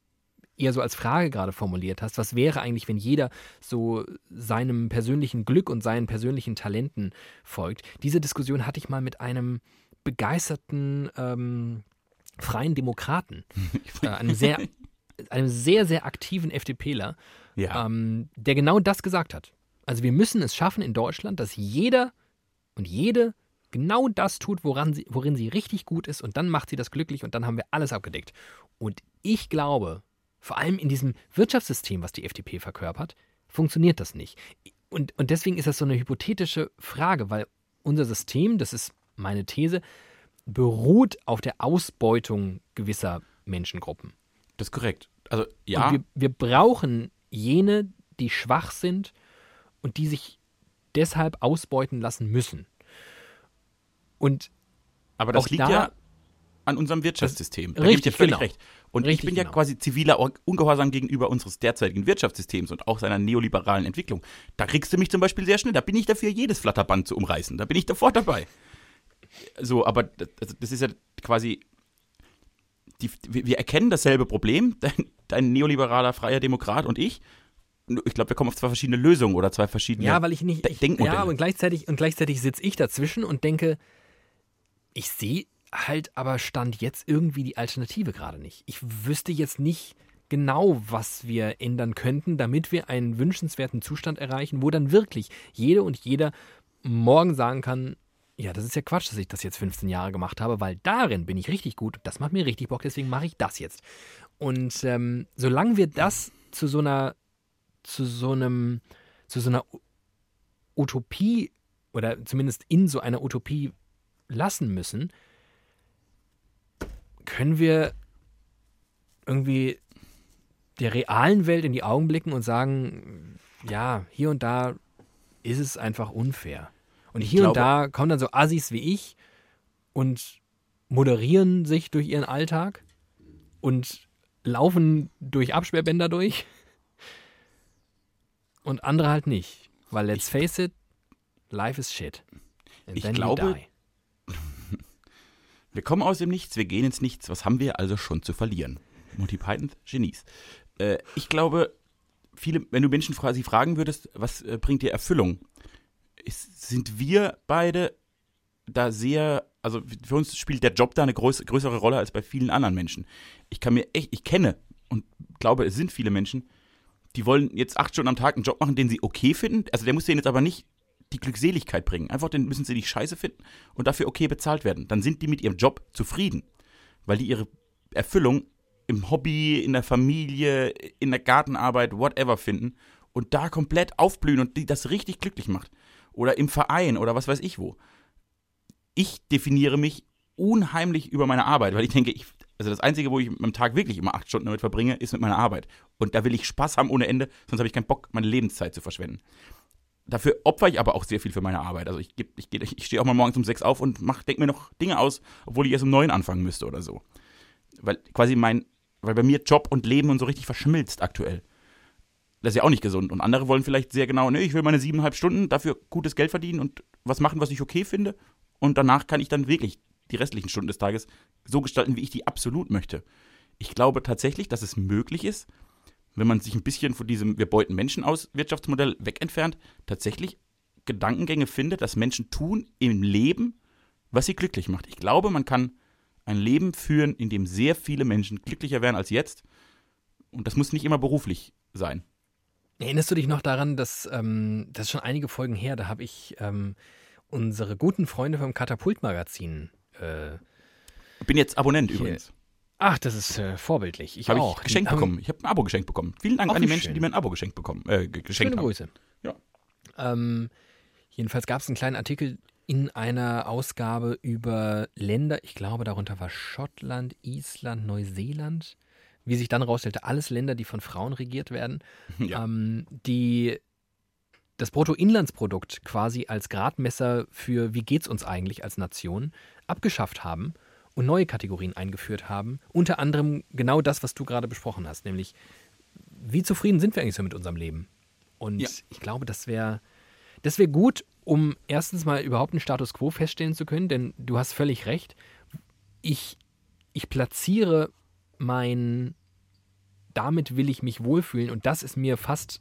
eher so als Frage gerade formuliert hast, was wäre eigentlich, wenn jeder so seinem persönlichen Glück und seinen persönlichen Talenten folgt? Diese Diskussion hatte ich mal mit einem begeisterten ähm, freien Demokraten, äh, einem sehr, einem sehr, sehr aktiven FDPler, Ja, ähm, der genau das gesagt hat. Also wir müssen es schaffen in Deutschland, dass jeder und jede genau das tut, woran sie, worin sie richtig gut ist und dann macht sie das glücklich und dann haben wir alles abgedeckt. Und ich glaube, vor allem in diesem Wirtschaftssystem, was die FDP verkörpert, funktioniert das nicht. Und, und deswegen ist das so eine hypothetische Frage, weil unser System, das ist meine These, beruht auf der Ausbeutung gewisser Menschengruppen. das ist korrekt. Also ja, Und wir, wir brauchen jene, die schwach sind und die sich deshalb ausbeuten lassen müssen. Und aber das auch liegt da- ja an unserem Wirtschaftssystem. Da gebe ich dir Richtig, völlig genau. recht. Und ich Richtig, bin ja genau. quasi ziviler Un- Ungehorsam gegenüber unseres derzeitigen Wirtschaftssystems und auch seiner neoliberalen Entwicklung. Da kriegst du mich zum Beispiel sehr schnell. Da bin ich dafür, jedes Flatterband zu umreißen. Da bin ich davor dabei. So, aber das, also das ist ja quasi. Die, wir erkennen dasselbe Problem, dein, dein neoliberaler freier Demokrat und ich. Ich glaube, wir kommen auf zwei verschiedene Lösungen oder zwei verschiedene. ja, weil ich nicht. Ich, ja, und gleichzeitig, und gleichzeitig sitze ich dazwischen und denke, ich sehe halt aber Stand jetzt irgendwie die Alternative gerade nicht. Ich wüsste jetzt nicht genau, was wir ändern könnten, damit wir einen wünschenswerten Zustand erreichen, wo dann wirklich jede und jeder morgen sagen kann, ja, das ist ja Quatsch, dass ich das jetzt 15 Jahre gemacht habe, weil darin bin ich richtig gut, das macht mir richtig Bock, deswegen mache ich das jetzt. Und ähm, solange wir das zu so einer, zu so einem, zu so einer Utopie oder zumindest in so einer Utopie lassen müssen, können wir irgendwie der realen Welt in die Augen blicken und sagen, ja, hier und da ist es einfach unfair. Und hier und glaube- da kommen dann so Assis wie ich und moderieren sich durch ihren Alltag und laufen durch Absperrbänder durch und andere halt nicht. Weil let's face it, life is shit. And Ich glaube. Wir kommen aus dem Nichts, wir gehen ins Nichts. Was haben wir also schon zu verlieren? Monty Pythons Genies. Äh, ich glaube, viele, wenn du Menschen fra sie fragen würdest, was äh, bringt dir Erfüllung, ist, sind wir beide da sehr, also für uns spielt der Job da eine größ größere Rolle als bei vielen anderen Menschen. Ich kann mir echt, ich kenne und glaube, es sind viele Menschen, die wollen jetzt acht Stunden am Tag einen Job machen, den sie okay finden. Also der muss denen jetzt aber nicht die Glückseligkeit bringen. Einfach den müssen sie nicht scheiße finden und dafür okay bezahlt werden. Dann sind die mit ihrem Job zufrieden, weil die ihre Erfüllung im Hobby, in der Familie, in der Gartenarbeit, whatever finden und da komplett aufblühen und die das richtig glücklich macht. Oder im Verein oder was weiß ich wo. Ich definiere mich unheimlich über meine Arbeit, weil ich denke, ich, also das Einzige, wo ich am Tag wirklich immer acht Stunden damit verbringe, ist mit meiner Arbeit. Und da will ich Spaß haben ohne Ende, sonst habe ich keinen Bock, meine Lebenszeit zu verschwenden. Dafür opfer ich aber auch sehr viel für meine Arbeit. Also ich, ich, geh- ich stehe auch mal morgens um sechs auf und mach, denk mir noch Dinge aus, obwohl ich erst um neun anfangen müsste oder so. Weil quasi mein, weil bei mir Job und Leben und so richtig verschmilzt aktuell. Das ist ja auch nicht gesund. Und andere wollen vielleicht sehr genau, ne, ich will meine siebeneinhalb Stunden dafür gutes Geld verdienen und was machen, was ich okay finde. Und danach kann ich dann wirklich die restlichen Stunden des Tages so gestalten, wie ich die absolut möchte. Ich glaube tatsächlich, dass es möglich ist, wenn man sich ein bisschen von diesem Wir beuten Menschen aus Wirtschaftsmodell wegentfernt, tatsächlich Gedankengänge findet, dass Menschen tun im Leben, was sie glücklich macht. Ich glaube, man kann ein Leben führen, in dem sehr viele Menschen glücklicher werden als jetzt. Und das muss nicht immer beruflich sein. Erinnerst du dich noch daran, dass ähm, das ist schon einige Folgen her, da habe ich ähm, unsere guten Freunde vom Katapult-Magazin. Äh, Bin jetzt Abonnent Hier. übrigens. Ach, das ist äh, vorbildlich. Ich Habe auch. ich geschenkt Die bekommen. Ich habe ein Abo geschenkt bekommen. Vielen Dank an die Menschen, schön. die mir ein Abo geschenkt bekommen, äh, ge- geschenkt Schöne haben. Grüße. Ja. Ähm, jedenfalls gab es einen kleinen Artikel in einer Ausgabe über Länder, ich glaube, darunter war Schottland, Island, Neuseeland. Wie sich dann herausstellte, alles Länder, die von Frauen regiert werden, Ja. ähm, die das Bruttoinlandsprodukt quasi als Gradmesser für wie geht's uns eigentlich als Nation abgeschafft haben und neue Kategorien eingeführt haben. Unter anderem genau das, was du gerade besprochen hast, nämlich wie zufrieden sind wir eigentlich so mit unserem Leben? Und Ja. ich glaube, das wäre das wäre gut, um erstens mal überhaupt einen Status quo feststellen zu können, denn du hast völlig recht. Ich, ich platziere mein, damit will ich mich wohlfühlen und das ist mir fast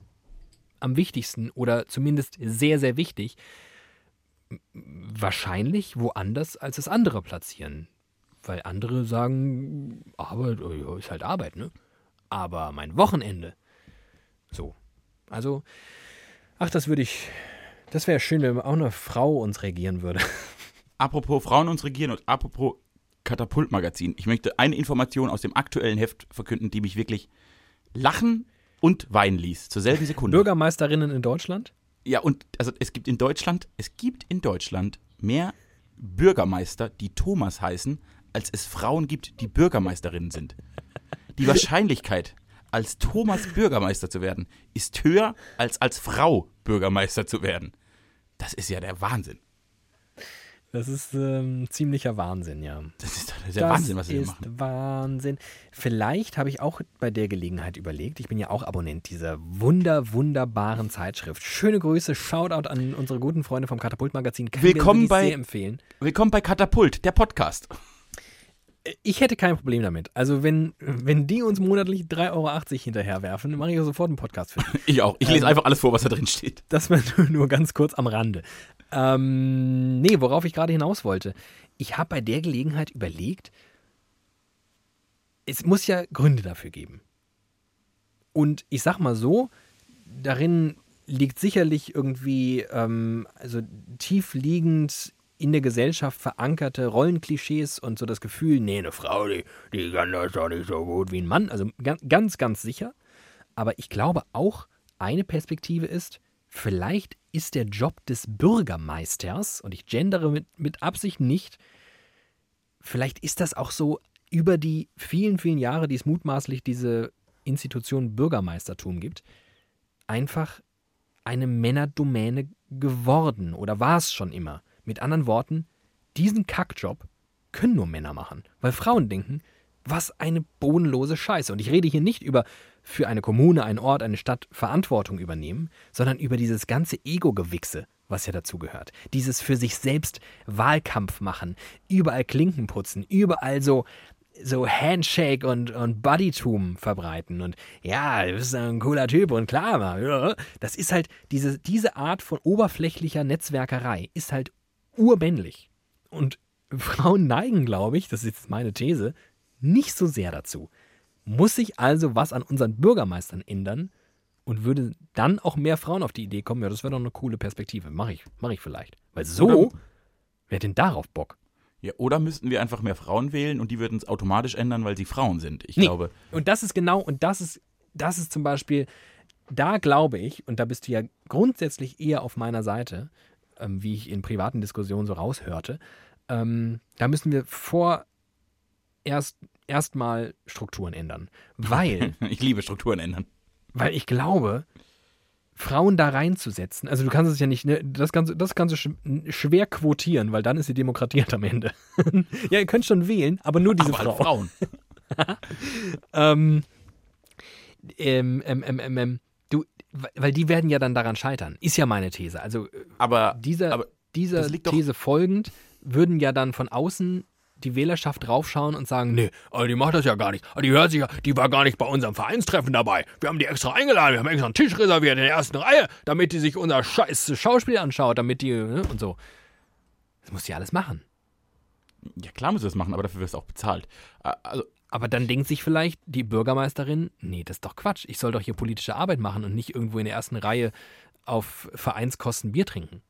am wichtigsten oder zumindest sehr, sehr wichtig, wahrscheinlich woanders als es andere platzieren. Weil andere sagen, Arbeit oh ist halt Arbeit, ne? Aber mein Wochenende. So. Also, ach, das würde ich. Das wäre schön, wenn auch eine Frau uns regieren würde. Apropos Frauen uns regieren und apropos Katapultmagazin. Ich möchte eine Information aus dem aktuellen Heft verkünden, die mich wirklich lachen und weinen ließ zur selben Sekunde. Bürgermeisterinnen in Deutschland? Ja, und also es gibt in Deutschland, es gibt in Deutschland mehr Bürgermeister, die Thomas heißen, als es Frauen gibt, die Bürgermeisterinnen sind. Die Wahrscheinlichkeit, als Thomas Bürgermeister zu werden, ist höher als als Frau Bürgermeister zu werden. Das ist ja der Wahnsinn. Das ist ähm, ziemlicher Wahnsinn, ja. Das ist doch der Wahnsinn, was wir hier ist machen. Wahnsinn. Vielleicht habe ich auch bei der Gelegenheit überlegt, ich bin ja auch Abonnent dieser wunder, wunderbaren Zeitschrift. Schöne Grüße, Shoutout an unsere guten Freunde vom Katapult-Magazin. Kann Willkommen mir wirklich bei- sehr empfehlen. Willkommen bei Katapult, der Podcast. Ich hätte kein Problem damit. Also wenn, wenn die uns monatlich 3,80 Euro hinterherwerfen, dann mache ich sofort einen Podcast für die. Ich auch. Ich lese Ähm, einfach alles vor, was da drin steht. Das war nur- nur ganz kurz am Rande. Ähm, nee, worauf ich gerade hinaus wollte. Ich habe bei der Gelegenheit überlegt, es muss ja Gründe dafür geben. Und ich sag mal so, darin liegt sicherlich irgendwie, ähm, also tief liegend in der Gesellschaft verankerte Rollenklischees und so das Gefühl, nee, eine Frau, die, die kann das doch nicht so gut wie ein Mann. Also ga- ganz, ganz sicher. Aber ich glaube auch, eine Perspektive ist, vielleicht ist der Job des Bürgermeisters, und ich gendere mit, mit Absicht nicht, vielleicht ist das auch so über die vielen, vielen Jahre, die es mutmaßlich diese Institution Bürgermeistertum gibt, einfach eine Männerdomäne geworden oder war es schon immer. Mit anderen Worten, diesen Kackjob können nur Männer machen, weil Frauen denken, was eine bodenlose Scheiße. Und ich rede hier nicht über für eine Kommune, einen Ort, eine Stadt Verantwortung übernehmen, sondern über dieses ganze Ego-Gewichse, was ja dazu gehört. Dieses für sich selbst Wahlkampf machen, überall Klinken putzen, überall so, so Handshake und, und Buddytum verbreiten. Und ja, du bist ein cooler Typ und klar, ja. das ist halt, diese, diese Art von oberflächlicher Netzwerkerei ist halt urmännlich. Und Frauen neigen, glaube ich, das ist jetzt meine These, nicht so sehr dazu. Muss sich also was an unseren Bürgermeistern ändern und würde dann auch mehr Frauen auf die Idee kommen, ja, das wäre doch eine coole Perspektive. Mache ich, mache ich vielleicht. Weil so, Oder- wer hat denn darauf Bock? Ja, oder müssten wir einfach mehr Frauen wählen und die würden es automatisch ändern, weil sie Frauen sind. Ich Nee. glaube. Und das ist genau, und das ist, das ist zum Beispiel, da glaube ich, und da bist du ja grundsätzlich eher auf meiner Seite, ähm, wie ich in privaten Diskussionen so raushörte, ähm, da müssen wir vor erst erstmal Strukturen ändern. Weil, Ich liebe Strukturen ändern. weil ich glaube, Frauen da reinzusetzen, also du kannst es ja nicht, ne, das kannst, du- das du sch schwer quotieren, weil dann ist die Demokratie halt am Ende. ja, ihr könnt schon wählen, aber nur diese Aber Frau. Frauen. Ähm, ähm, ähm, ähm, ähm, ähm, weil die werden ja dann daran scheitern. Ist ja meine These. Also äh, Aber dieser, aber dieser These folgend würden ja dann von außen die Wählerschaft draufschauen und sagen, nee, also die macht das ja gar nicht. Die hört sich ja, die war gar nicht bei unserem Vereinstreffen dabei. Wir haben die extra eingeladen, wir haben extra einen Tisch reserviert in der ersten Reihe, damit die sich unser scheiß Schauspiel anschaut, damit die, ne, und so. Das muss die alles machen. Ja, klar muss du das machen, aber dafür wirst du auch bezahlt. Also, aber dann denkt sich vielleicht die Bürgermeisterin, nee, das ist doch Quatsch. Ich soll doch hier politische Arbeit machen und nicht irgendwo in der ersten Reihe auf Vereinskosten Bier trinken.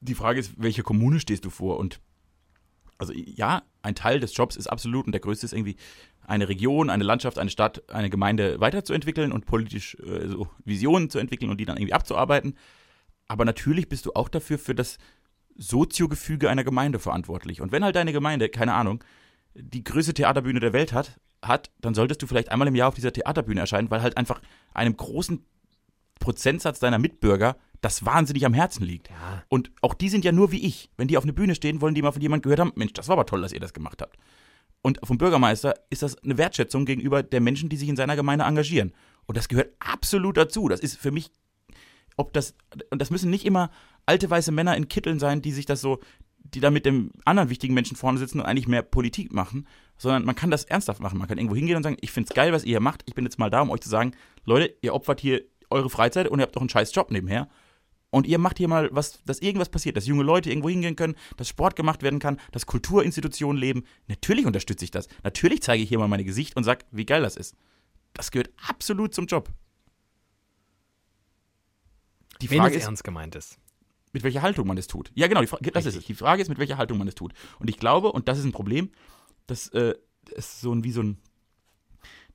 Die Frage ist, welche Kommune stehst du vor? Und also ja, ein Teil des Jobs ist absolut und der größte ist irgendwie eine Region, eine Landschaft, eine Stadt, eine Gemeinde weiterzuentwickeln und politisch äh, so Visionen zu entwickeln und die dann irgendwie abzuarbeiten. Aber natürlich bist du auch dafür für das Soziogefüge einer Gemeinde verantwortlich. Und wenn halt deine Gemeinde, keine Ahnung, die größte Theaterbühne der Welt hat, hat, dann solltest du vielleicht einmal im Jahr auf dieser Theaterbühne erscheinen, weil halt einfach einem großen Prozentsatz deiner Mitbürger das wahnsinnig am Herzen liegt. Ja. Und auch die sind ja nur wie ich. Wenn die auf eine Bühne stehen, wollen die mal von jemandem gehört haben, Mensch, das war aber toll, dass ihr das gemacht habt. Und vom Bürgermeister ist das eine Wertschätzung gegenüber der Menschen, die sich in seiner Gemeinde engagieren. Und das gehört absolut dazu. Das ist für mich, ob das, und das müssen nicht immer alte weiße Männer in Kitteln sein, die sich das so, die da mit dem anderen wichtigen Menschen vorne sitzen und eigentlich mehr Politik machen, sondern man kann das ernsthaft machen. Man kann irgendwo hingehen und sagen, ich finde es geil, was ihr hier macht. Ich bin jetzt mal da, um euch zu sagen, Leute, ihr opfert hier eure Freizeit und ihr habt doch einen scheiß Job nebenher. Und ihr macht hier mal was, dass irgendwas passiert, dass junge Leute irgendwo hingehen können, dass Sport gemacht werden kann, dass Kulturinstitutionen leben. Natürlich unterstütze ich das. Natürlich zeige ich hier mal mein Gesicht und sage, wie geil das ist. Das gehört absolut zum Job. Die Wenn Frage es ist, ernst gemeint ist. Mit welcher Haltung man es tut. Ja, genau, das ist es. Die Frage ist, mit welcher Haltung man es tut. Und ich glaube, und das ist ein Problem, dass äh, es so ein, wie so ein,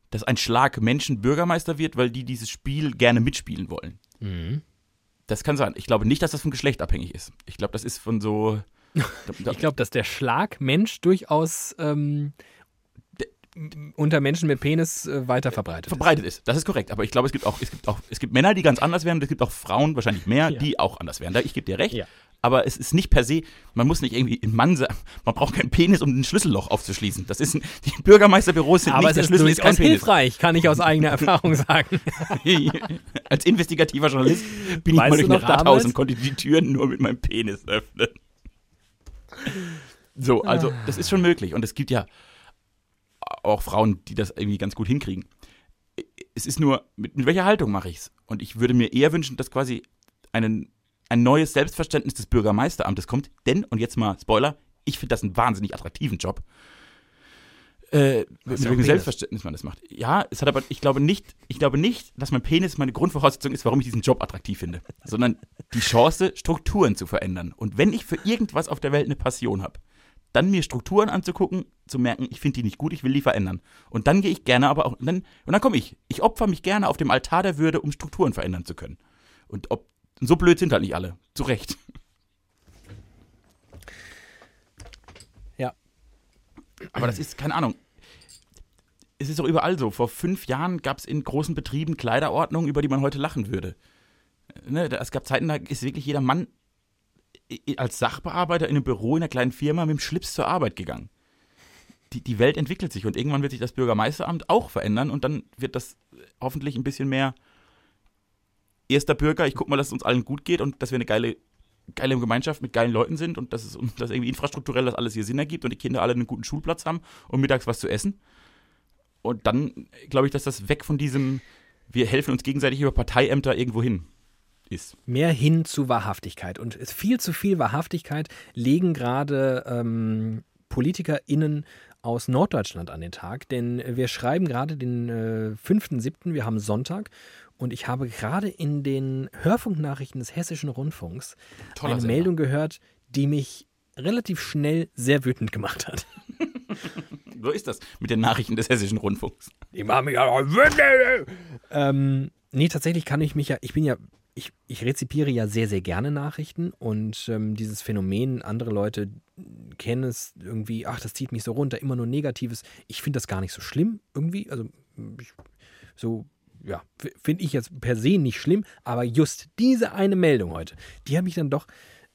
dass ein Schlag Menschen Bürgermeister wird, weil die dieses Spiel gerne mitspielen wollen. Mhm. Das kann sein. Ich glaube nicht, dass das vom Geschlecht abhängig ist. Ich glaube, das ist von so. ich glaube, dass der Schlag Mensch durchaus ähm, unter Menschen mit Penis äh, weiter verbreitet, verbreitet ist. ist. Das ist korrekt. Aber ich glaube, es gibt auch, es gibt auch, es gibt Männer, die ganz anders werden. Es gibt auch Frauen, wahrscheinlich mehr, ja. die auch anders werden. Da, ich gebe dir recht. Ja. Aber es ist nicht per se, man muss nicht irgendwie ein Mann sein, man braucht keinen Penis, um ein Schlüsselloch aufzuschließen. Das ist, die Bürgermeisterbüros sind Aber nicht der Schlüssel, ist kein Penis. hilfreich, kann ich aus eigener Erfahrung sagen. Als investigativer Journalist bin weißt ich mal durch ein Rathaus damals? und konnte die Türen nur mit meinem Penis öffnen. So, also, das ist schon möglich. Und es gibt ja, auch Frauen, die das irgendwie ganz gut hinkriegen. Es ist nur, mit, mit welcher Haltung mache ich es? Und ich würde mir eher wünschen, dass quasi einen, ein neues Selbstverständnis des Bürgermeisteramtes kommt. Denn, und jetzt mal Spoiler, ich finde das einen wahnsinnig attraktiven Job. Äh, mit welchem Selbstverständnis man das macht. Ja, es hat aber, ich glaube nicht, ich glaube nicht, dass mein Penis meine Grundvoraussetzung ist, warum ich diesen Job attraktiv finde, sondern die Chance, Strukturen zu verändern. Und wenn ich für irgendwas auf der Welt eine Passion habe, dann mir Strukturen anzugucken, zu merken, ich finde die nicht gut, ich will die verändern. Und dann gehe ich gerne aber auch, und dann, und dann komme ich. Ich opfer mich gerne auf dem Altar der Würde, um Strukturen verändern zu können. Und ob, so blöd sind halt nicht alle. Zu Recht. Ja. Aber das ist, keine Ahnung. Es ist doch überall so. Vor fünf Jahren gab es in großen Betrieben Kleiderordnungen, über die man heute lachen würde. Ne, es gab Zeiten, da ist wirklich jeder Mann als Sachbearbeiter in einem Büro in einer kleinen Firma mit dem Schlips zur Arbeit gegangen. Die, die Welt entwickelt sich und irgendwann wird sich das Bürgermeisteramt auch verändern und dann wird das hoffentlich ein bisschen mehr erster Bürger, ich guck mal, dass es uns allen gut geht und dass wir eine geile, geile Gemeinschaft mit geilen Leuten sind und dass es dass irgendwie infrastrukturell das alles hier Sinn ergibt und die Kinder alle einen guten Schulplatz haben und mittags was zu essen. Und dann glaube ich, dass das weg von diesem, wir helfen uns gegenseitig über Parteiämter irgendwo hin ist. Mehr hin zu Wahrhaftigkeit. Und viel zu viel Wahrhaftigkeit legen gerade ähm, PolitikerInnen aus Norddeutschland an den Tag, denn wir schreiben gerade den äh, 5.7., wir haben Sonntag und ich habe gerade in den Hörfunknachrichten des Hessischen Rundfunks Toller eine Sender. Meldung gehört, die mich relativ schnell sehr wütend gemacht hat. so ist das mit den Nachrichten des Hessischen Rundfunks. Die machen mich aber wütend. Ähm, nee, tatsächlich kann ich mich ja, ich bin ja ich, ich rezipiere ja sehr, sehr gerne Nachrichten und ähm, dieses Phänomen, andere Leute kennen es irgendwie, ach, das zieht mich so runter, immer nur Negatives. Ich finde das gar nicht so schlimm irgendwie. Also ich, so, ja, finde ich jetzt per se nicht schlimm, aber just diese eine Meldung heute, die hat mich dann doch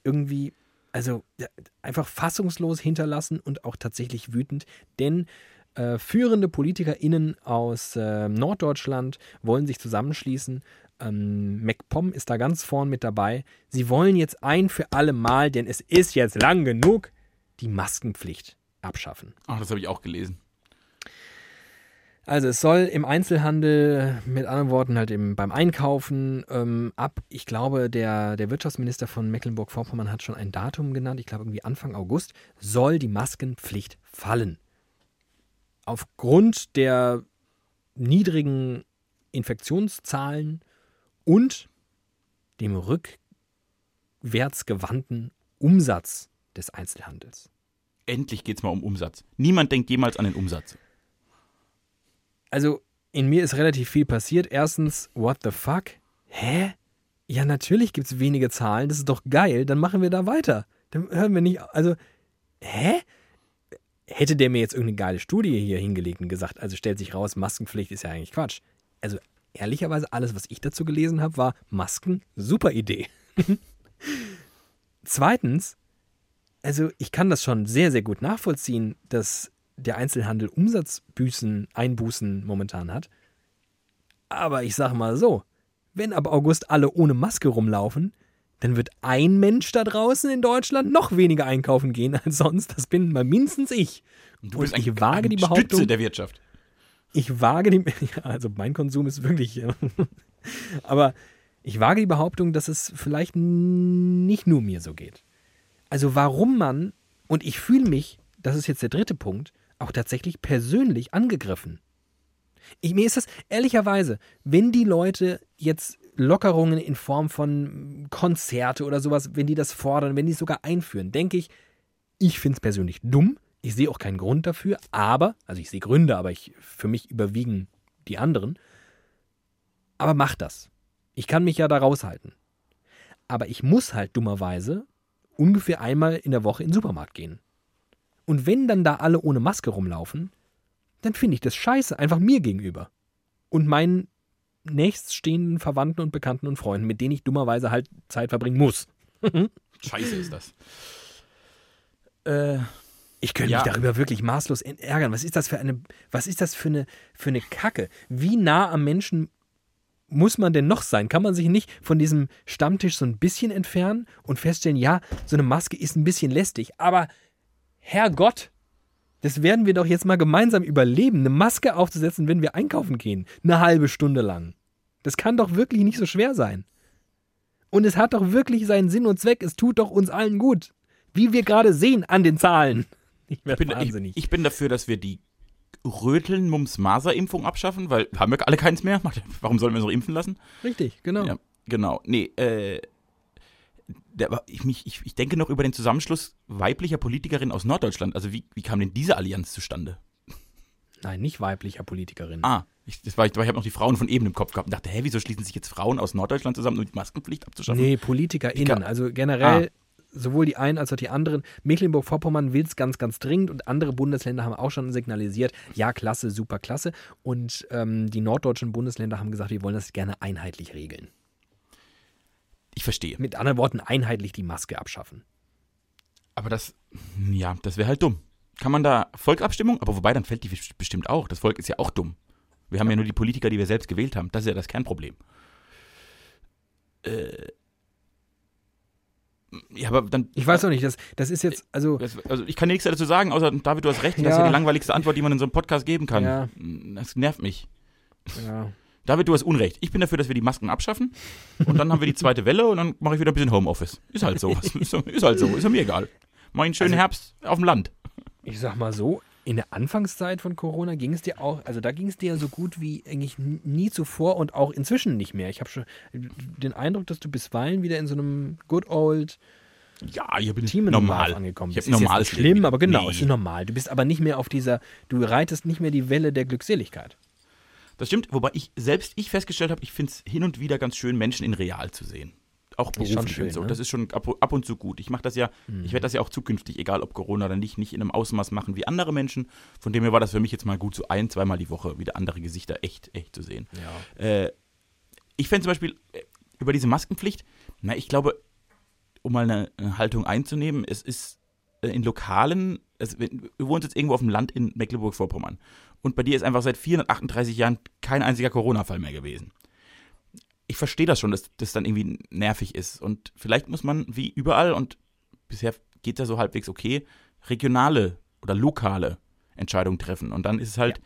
irgendwie, also ja, einfach fassungslos hinterlassen und auch tatsächlich wütend, denn äh, führende PolitikerInnen aus äh, Norddeutschland wollen sich zusammenschließen ähm, MacPom ist da ganz vorn mit dabei. Sie wollen jetzt ein für alle Mal, denn es ist jetzt lang genug, die Maskenpflicht abschaffen. Ach, das habe ich auch gelesen. Also es soll im Einzelhandel, mit anderen Worten halt im, beim Einkaufen ähm, ab, ich glaube, der, der Wirtschaftsminister von Mecklenburg-Vorpommern hat schon ein Datum genannt, ich glaube irgendwie Anfang August, soll die Maskenpflicht fallen. Aufgrund der niedrigen Infektionszahlen und dem rückwärtsgewandten Umsatz des Einzelhandels. Endlich geht es mal um Umsatz. Niemand denkt jemals an den Umsatz. Also, in mir ist relativ viel passiert. Erstens, what the fuck? Hä? Ja, natürlich gibt es wenige Zahlen. Das ist doch geil. Dann machen wir da weiter. Dann hören wir nicht. Also, hä? Hätte der mir jetzt irgendeine geile Studie hier hingelegt und gesagt, also stellt sich raus, Maskenpflicht ist ja eigentlich Quatsch. Also, ehrlicherweise, alles, was ich dazu gelesen habe, war Masken, super Idee. Zweitens, also ich kann das schon sehr, sehr gut nachvollziehen, dass der Einzelhandel Umsatzbüßen, Einbußen momentan hat. Aber ich sage mal so, wenn ab August alle ohne Maske rumlaufen, dann wird ein Mensch da draußen in Deutschland noch weniger einkaufen gehen als sonst. Das bin mal mindestens ich. Und du bist Und ich ein, wage ein die Behauptung- Stütze der Wirtschaft. Ich wage die, ja, also mein Konsum ist wirklich, ja. aber ich wage die Behauptung, dass es vielleicht nicht nur mir so geht. Also warum man, und ich fühle mich, das ist jetzt der dritte Punkt, auch tatsächlich persönlich angegriffen. Ich, mir ist das ehrlicherweise, wenn die Leute jetzt Lockerungen in Form von Konzerte oder sowas, wenn die das fordern, wenn die es sogar einführen, denke ich, ich finde es persönlich dumm. Ich sehe auch keinen Grund dafür, aber, also ich sehe Gründe, aber ich, für mich überwiegen die anderen. Aber mach das. Ich kann mich ja da raushalten. Aber ich muss halt dummerweise ungefähr einmal in der Woche in den Supermarkt gehen. Und wenn dann da alle ohne Maske rumlaufen, dann finde ich das scheiße, einfach mir gegenüber. Und meinen nächststehenden Verwandten und Bekannten und Freunden, mit denen ich dummerweise halt Zeit verbringen muss. Scheiße ist das. Äh, Ich könnte Ja. mich darüber wirklich maßlos ärgern. Was ist das für eine, was ist das für eine, für eine Kacke? Wie nah am Menschen muss man denn noch sein? Kann man sich nicht von diesem Stammtisch so ein bisschen entfernen und feststellen, ja, so eine Maske ist ein bisschen lästig, aber Herrgott, das werden wir doch jetzt mal gemeinsam überleben, eine Maske aufzusetzen, wenn wir einkaufen gehen, eine halbe Stunde lang. Das kann doch wirklich nicht so schwer sein. Und es hat doch wirklich seinen Sinn und Zweck. Es tut doch uns allen gut. Wie wir gerade sehen an den Zahlen. Ich ich, bin, ich, wahnsinnig. ich bin dafür, dass wir die Röteln-Mumps-Maser-Impfung abschaffen, weil haben wir alle keins mehr. Warum sollen wir uns noch impfen lassen? Richtig, genau. Ja, genau. Nee, äh, der, ich, mich, ich, ich denke noch über den Zusammenschluss weiblicher Politikerinnen aus Norddeutschland. Also wie, wie kam denn diese Allianz zustande? Nein, nicht weiblicher Politikerin. Ah, ich, das war, ich, ich habe noch die Frauen von eben im Kopf gehabt und dachte, hä, wieso schließen sich jetzt Frauen aus Norddeutschland zusammen, um die Maskenpflicht abzuschaffen? nee, PolitikerInnen. Also generell Ah. sowohl die einen als auch die anderen. Mecklenburg-Vorpommern will es ganz, ganz dringend und andere Bundesländer haben auch schon signalisiert, ja, klasse, super klasse. Und ähm, die norddeutschen Bundesländer haben gesagt, wir wollen das gerne einheitlich regeln. Ich verstehe. Mit anderen Worten, einheitlich die Maske abschaffen. Aber das, ja, das wäre halt dumm. Kann man da Volksabstimmung? Aber wobei, dann fällt die bestimmt auch. Das Volk ist ja auch dumm. Wir haben ja nur die Politiker, die wir selbst gewählt haben. Das ist ja das Kernproblem. Äh, ja, aber dann. Ich weiß auch nicht, das, das ist jetzt, also Das, also ich kann nichts dazu sagen, außer David, du hast recht, das ist ja Ja. die langweiligste Antwort, die man in so einem Podcast geben kann. Ja. Das nervt mich. ja, David, du hast Unrecht. Ich bin dafür, dass wir die Masken abschaffen und dann haben wir die zweite Welle und dann mache ich wieder ein bisschen Homeoffice. Ist halt so. Ist, halt so. Ist ja mir egal. Mach einen schönen Also- Herbst auf dem Land. ich sag mal so, in der Anfangszeit von Corona ging es dir auch, also da ging es dir so gut wie eigentlich nie zuvor und auch inzwischen nicht mehr. Ich habe schon den Eindruck, dass du bisweilen wieder in so einem good old Ja, hier bin ich Team normal. angekommen Ich bist. habe Ist jetzt normales nicht schlimm, aber genau, Nee. es ist normal. Du bist aber nicht mehr auf dieser, du reitest nicht mehr die Welle der Glückseligkeit. Das stimmt, wobei ich selbst ich festgestellt habe, ich finde es hin und wieder ganz schön, Menschen in real zu sehen. Auch beruflich schön, und so. ne? Das ist schon ab, ab und zu gut. Ich mache das ja, ich werde das ja auch zukünftig, egal ob Corona oder nicht, nicht in einem Ausmaß machen wie andere Menschen. Von dem her war das für mich jetzt mal gut, so ein, zweimal die Woche wieder andere Gesichter echt, echt zu sehen. Ja. Äh, ich fände zum Beispiel äh, über diese Maskenpflicht, na, ich glaube, um mal eine, eine Haltung einzunehmen, es ist äh, in Lokalen, wenn- du wohnst jetzt irgendwo auf dem Land in Mecklenburg-Vorpommern und bei dir ist einfach seit 438 Jahren kein einziger Corona-Fall mehr gewesen. Ich verstehe das schon, dass das dann irgendwie nervig ist und vielleicht muss man wie überall und bisher geht ja so halbwegs okay, regionale oder lokale Entscheidungen treffen. Und dann ist es halt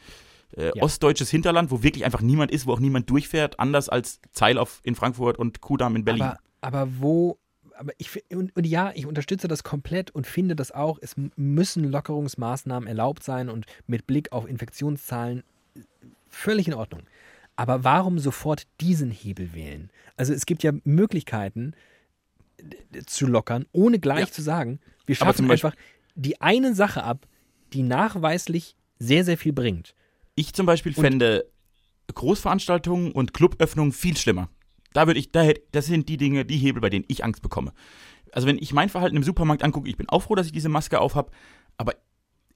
äh, Ja. ostdeutsches Hinterland, wo wirklich einfach niemand ist, wo auch niemand durchfährt, anders als Zeilauf in Frankfurt und Kudamm in Berlin. Aber, aber wo, aber ich und, und ja, ich unterstütze das komplett und finde das auch, es müssen Lockerungsmaßnahmen erlaubt sein und mit Blick auf Infektionszahlen äh, völlig in Ordnung. Aber warum sofort diesen Hebel wählen? Also es gibt ja Möglichkeiten zu lockern, ohne gleich Ja. zu sagen, wir schaffen einfach die eine Sache ab, die nachweislich sehr, sehr viel bringt. Ich zum Beispiel fände Großveranstaltungen und Cluböffnungen viel schlimmer. Da würde ich, da hätte, das sind die Dinge, die Hebel, bei denen ich Angst bekomme. Also wenn ich mein Verhalten im Supermarkt angucke, ich bin auch froh, dass ich diese Maske aufhab, aber